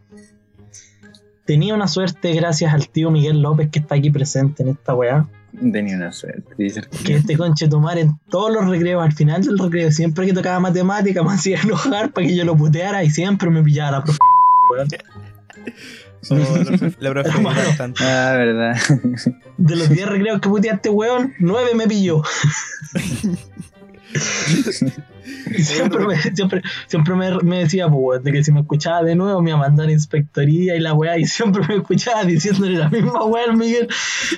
tenía una suerte gracias al tío Miguel López que está aquí presente en esta weá. Tenía una suerte. Que este conche tomar en todos los recreos, al final del recreo, siempre que tocaba matemática, me hacía enojar para que yo lo puteara y siempre me pillaba la profe. weón. La profe- era bastante. Ah, verdad. De los 10 recreos que puteaste, weón, 9 me pilló. <laughs> Siempre me, siempre, siempre me, me decía, pues, weón, de que si me escuchaba de nuevo me iba a mandar a inspectoría y la weá, y siempre me escuchaba diciéndole la misma weá al Miguel,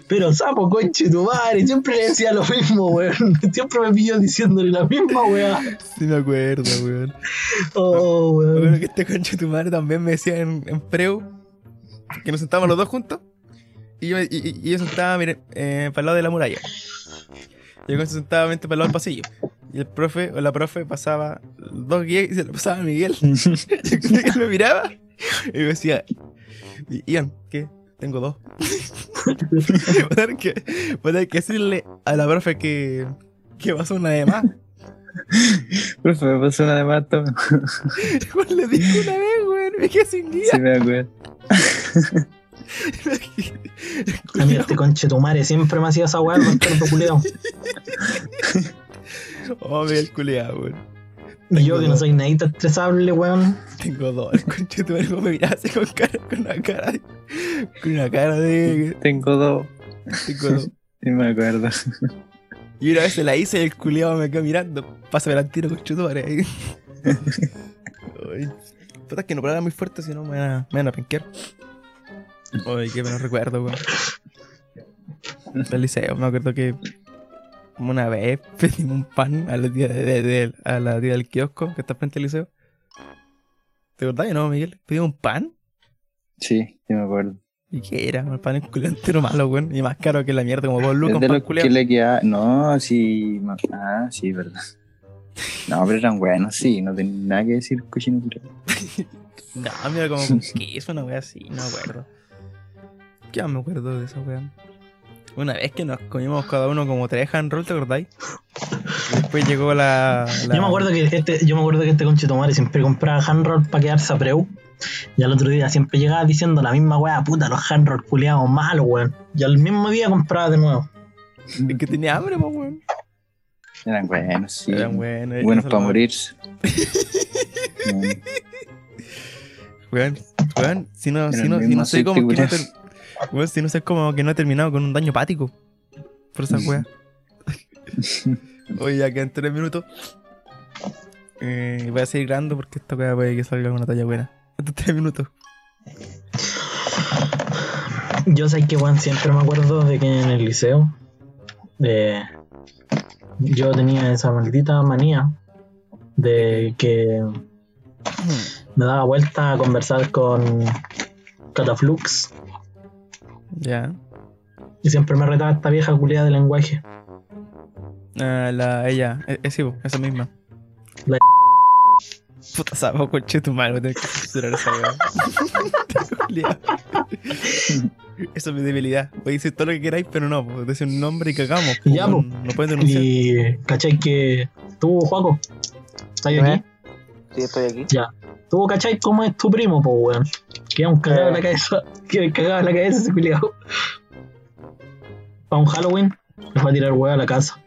pero sapo, conche tu madre, siempre le decía lo mismo, weón, siempre me pilló diciéndole la misma weá. Sí me acuerdo, weón. Oh, Me weón. acuerdo que este concho de tu madre también me decía en, en preu que nos sentábamos los dos juntos. Y yo, y, y- yo sentaba mire, eh, para el lado de la muralla. Y yo se sentaba mente para el lado del pasillo. Y el profe o la profe pasaba dos guías y se lo pasaba a Miguel. <laughs> y me miraba y me decía, Ian, ¿qué? Tengo dos. voy, a tener que, voy a tener que decirle a la profe que, que pasó una de más. Profe, me pasó una de más, toma. <laughs> Le dije una vez, weón, me quedé sin guía. Sí, me acuerdo. A mí este <laughs> conche tu madre siempre me hacía esa weá, el bastardo culiao. Oh, Miguel culeado, weón. Y yo que no soy nadita estresable, weón. Tengo dos. El conche tu madre me miraba así con, cara, con una cara de. Con una cara de. Tengo dos. Tengo dos. <laughs> Sí, me acuerdo. Y una vez se la hice y el culeado me quedó mirando. Pásame al tiro con chutuare. <laughs> Ay, Puta, es que no paraba muy fuerte, si no me van a, me van a penquear. Ay, qué menos recuerdo, weón. Del liceo, me acuerdo que una vez <laughs> pedimos un pan a la tía, de, de- de- a la tía del kiosco que está frente al liceo. ¿Te acordás, no, Miguel? Pedimos un pan. Sí, sí me acuerdo. ¿Y qué era? Un pan entero malo, weón. Y más caro que la mierda, como dos lucas, Es pan que le queda. No, sí. Ah, sí, verdad. No, pero eran buenos, sí. No tenía nada que decir cochino. <laughs> No, mira como con queso, una wea así, no me acuerdo. ¿Qué más me acuerdo de esa wea? Una vez que nos comimos cada uno como tres hand roll, ¿te acordáis? Después llegó la, la- Yo me acuerdo que este, yo me acuerdo que este conche tu madre siempre compraba handroll para quedarse a preu. Y al otro día siempre llegaba diciendo la misma weá, puta, los handroll culiados malos, weón. Y al mismo día compraba de nuevo. Es que tenía hambre, pues, weón. Eran buenos, sí. Eran buenos. Buenos para morirse. Mm, Weón, Weón, si no, si no, si no sé cómo Weón, si no sé cómo que no he terminado con un daño hepático. Por esa weá. <laughs> Oye, ya quedan tres minutos. Eh, voy a seguir grabando porque esta weá puede que salga una talla buena. Estos tres minutos. Yo sé que, weón, siempre me acuerdo de que en el liceo eh, yo tenía esa maldita manía de que me daba vuelta a conversar con Cataflux Ya. y siempre me retaba esta vieja culiada de lenguaje. Ah, la, ella, eh, eh, sí, po, esa misma. La- Puta sapo, coche tu a tener que censurar esa weá. <laughs> Esa es mi debilidad. Voy a decir todo lo que queráis, pero no, pues decir un nombre y cagamos. Ya. No pueden denunciar. Y cachai que tú, Juaco, ¿estás ¿Eh? aquí? Sí, estoy aquí. Ya. Tú, cachai, cómo es tu primo, po, weón. Queda un cagado en la cabeza. Queda cagado en la cabeza ese culiado. Para un Halloween, le va a tirar weá a la casa.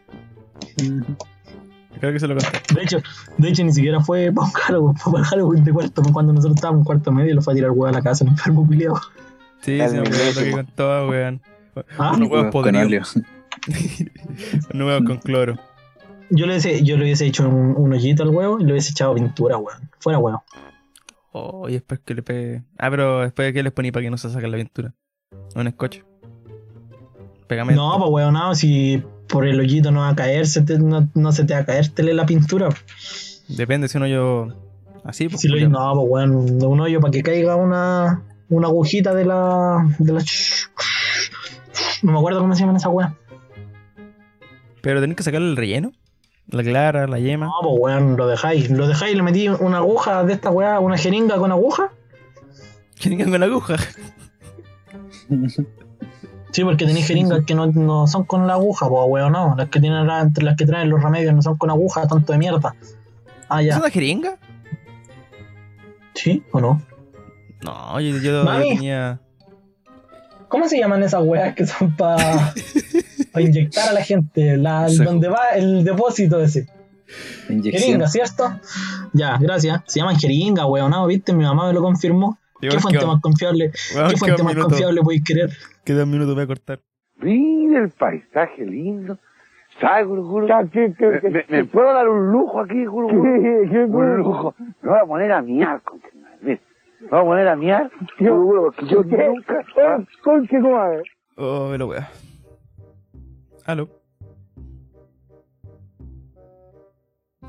Creo que se lo conté. De hecho, de hecho, ni siquiera fue para un Halloween, fue para el Halloween de cuarto, cuando nosotros estábamos en cuarto medio y lo fue a tirar weá a la casa, el enfermo culiado. Sí, se me acuerdo que mismísimo. contaba, weón. Ah, Unos huevos podridos. <laughs> Unos huevos con cloro. Yo le hubiese, yo le hubiese hecho un, un hoyito al huevo y le hubiese echado pintura, weón. Fuera huevo. Oh, y después que le pegue. Ah, pero después de que les poní para que no se saque la aventura. Un escoche. Pegamento. No, pues weón, no, si por el hoyito no va a caer, se te- no, no se te va a caer tele la pintura. Depende si uno yo. Así, pues. Si lo no, pues weón, un hoyo para que caiga una, una agujita de la. de la. No me acuerdo cómo se llaman esas weas. Pero tenés que sacarle el relleno. La clara, la yema. No, pues weón, lo dejáis. Lo dejáis y le metí una aguja de esta wea, una jeringa con aguja. Tengan con aguja. <laughs> Sí, porque tenéis jeringas que no, no son con la aguja, pues weón, no. Las que tienen las que traen los remedios no son con aguja, tanto de mierda. Ah, ¿Es ya. una jeringa? ¿Sí o no? No, yo, yo, yo tenía. ¿Cómo se llaman esas weas que son para <laughs> inyectar a la gente? La, donde va el depósito ese. Inyección. Jeringa, ¿cierto? Ya, gracias. Se llaman jeringa, weón, no, ¿viste? Mi mamá me lo confirmó. Igual ¿Qué fuente que- más confiable? ¿Qué fuente más minuto. confiable podéis querer? Queda un minuto, voy a cortar. Mira el paisaje lindo. ¿Sabes, juro, juro? ¿Me, me- me puedo dar un lujo aquí, juro, juro? Un lujo. Me voy a poner a miar. Mira, Me voy a poner a miar. Juro, porque yo nunca... Concha, madre. Oh, me lo wea. Aló.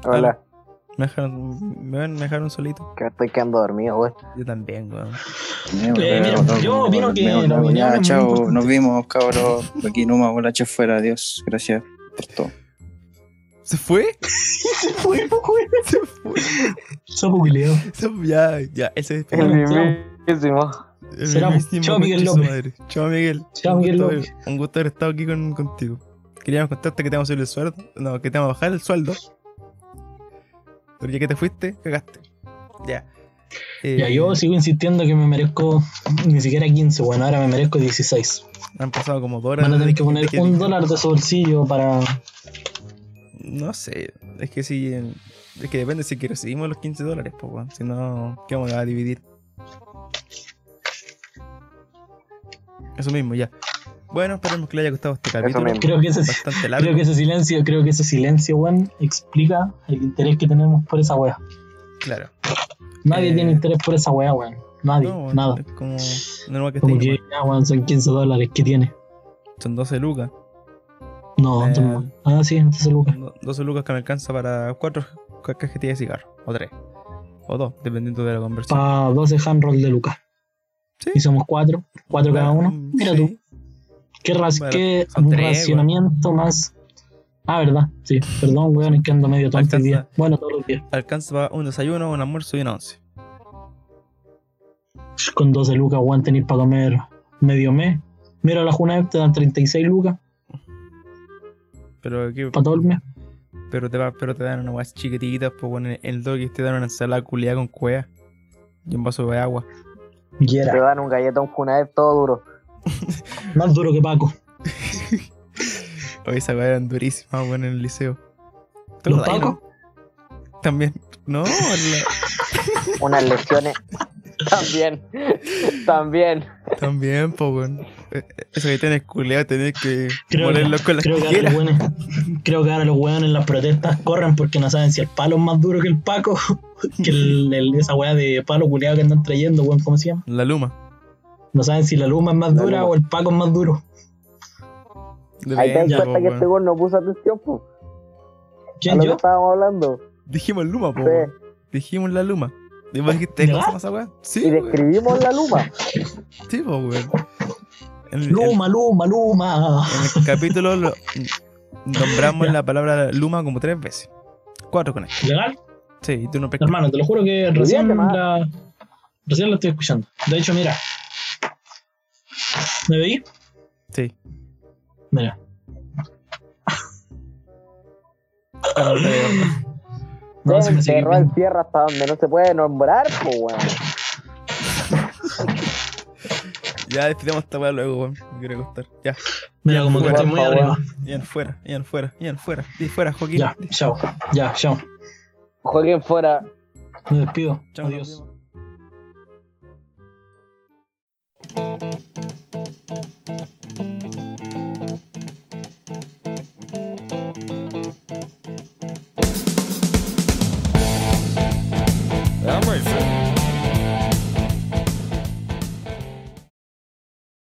Hola. Me dejaron, me, me dejaron solito. Que estoy quedando dormido, güey. Yo también, weón. Eh, yo opino que me la Ya, chao, nos vimos, cabros. Aquí Numa, Bolache fuera. Adiós. Gracias por todo. ¿Se fue? Se fue, weón. Se fue. Sopo culiao. Ya, ya, ese es El mismísimo. el Será, mismísimo chao, Miguel López. Chao Miguel. Chao, Un Miguel gusto López. haber- Un gusto haber estado aquí con, contigo. Queríamos contarte que te vamos a subir el sueldo. No, que te vamos a bajar el sueldo. Pero ya que te fuiste, cagaste. Ya. Eh, Ya, yo sigo insistiendo que me merezco ni siquiera 15, bueno, ahora me merezco 16. Han pasado como dos horas. Van a tener que poner un dólar de su bolsillo para. No sé. Es que si. Es que depende si que recibimos los 15 dólares, pues, weón. Si no, ¿qué vamos a dividir? Eso mismo, ya. Bueno, esperemos que le haya gustado este capítulo. Creo que ese, Bastante largo. creo que ese silencio, creo que ese silencio, weón, explica el interés que tenemos por esa wea. Claro. Nadie Eh, tiene interés por esa wea, weón. Nadie, No, nada. Es como. Normal que Como que ya, weón, son 15 dólares que tiene. Son 12 lucas. No, Eh, entonces- ah, sí, entonces Lucas. Do- 12 lucas que me alcanza para 4 cajetillas de cigarro. O 3. O 2, dependiendo de la conversión. Para 12 hand roll de Lucas. Sí. Y somos 4, 4 cada uno. Mira sí. tú, qué, ras Bueno, qué son tres, racionamiento más. Ah, verdad, sí, <laughs> perdón, weón, es que ando medio tonto hoy día. Bueno, todos los días. Alcanza para un desayuno, un almuerzo y una once. Con 12 lucas, weón, tenéis para comer medio mes. Mira, la Junep te dan 36 lucas Pero, ¿qué? para todo el mes. pero, te va, pero te dan unas guas chiquititas. Pues bueno, el doggy te dan una ensalada culiada con cuea. Y un vaso de agua. Y Te dan un galletón Junaev todo duro. <laughs> más duro que Paco. <laughs> Hoy esa weá eran durísimas, weón, en el liceo. ¿Te ¿Los no? También. No, la- <laughs> Unas lesiones. También. También. También, po, weón. Eh, eh, Eso que tienes culeado, tenés que Creo, molerlo con la creo, que ahora tijera. los weones- creo que ahora los weones en las protestas corren porque no saben si el palo es más duro que el paco, que el, el- esa weá de palo culeado que andan trayendo, weón, ¿cómo se llama? La luma. No saben si la luma es más dura o el paco es más duro. Ahí te das po, cuenta que este weón no puso atención, po. A ¿Quién lo que yo? estábamos hablando. Dijimos luma, po. Sí. Dijimos la luma. ¿Y vos dijiste. Sí, Y describimos la luma. Sí, po, weón. Luma, luma, luma. en el capítulo lo- <laughs> nombramos la palabra luma como tres veces. Cuatro con él. ¿Legal? Sí, y tú no pescas. Hermano, te lo juro que recién la, recién la estoy escuchando. De hecho, mira. ¿Me veí? Sí. Mira. <laughs> no, se cerró el tierra hasta donde no se puede nombrar, pues, weón. <laughs> ya despidamos esta weá luego, weón. Me quiero acostar. Ya. Mira, como que estoy muy arriba. Fuera, Ian fuera, Ian fuera. Di fuera, Joaquín. Ya, chao. Ya, chao. Joaquín fuera. Me despido. Chao, adiós.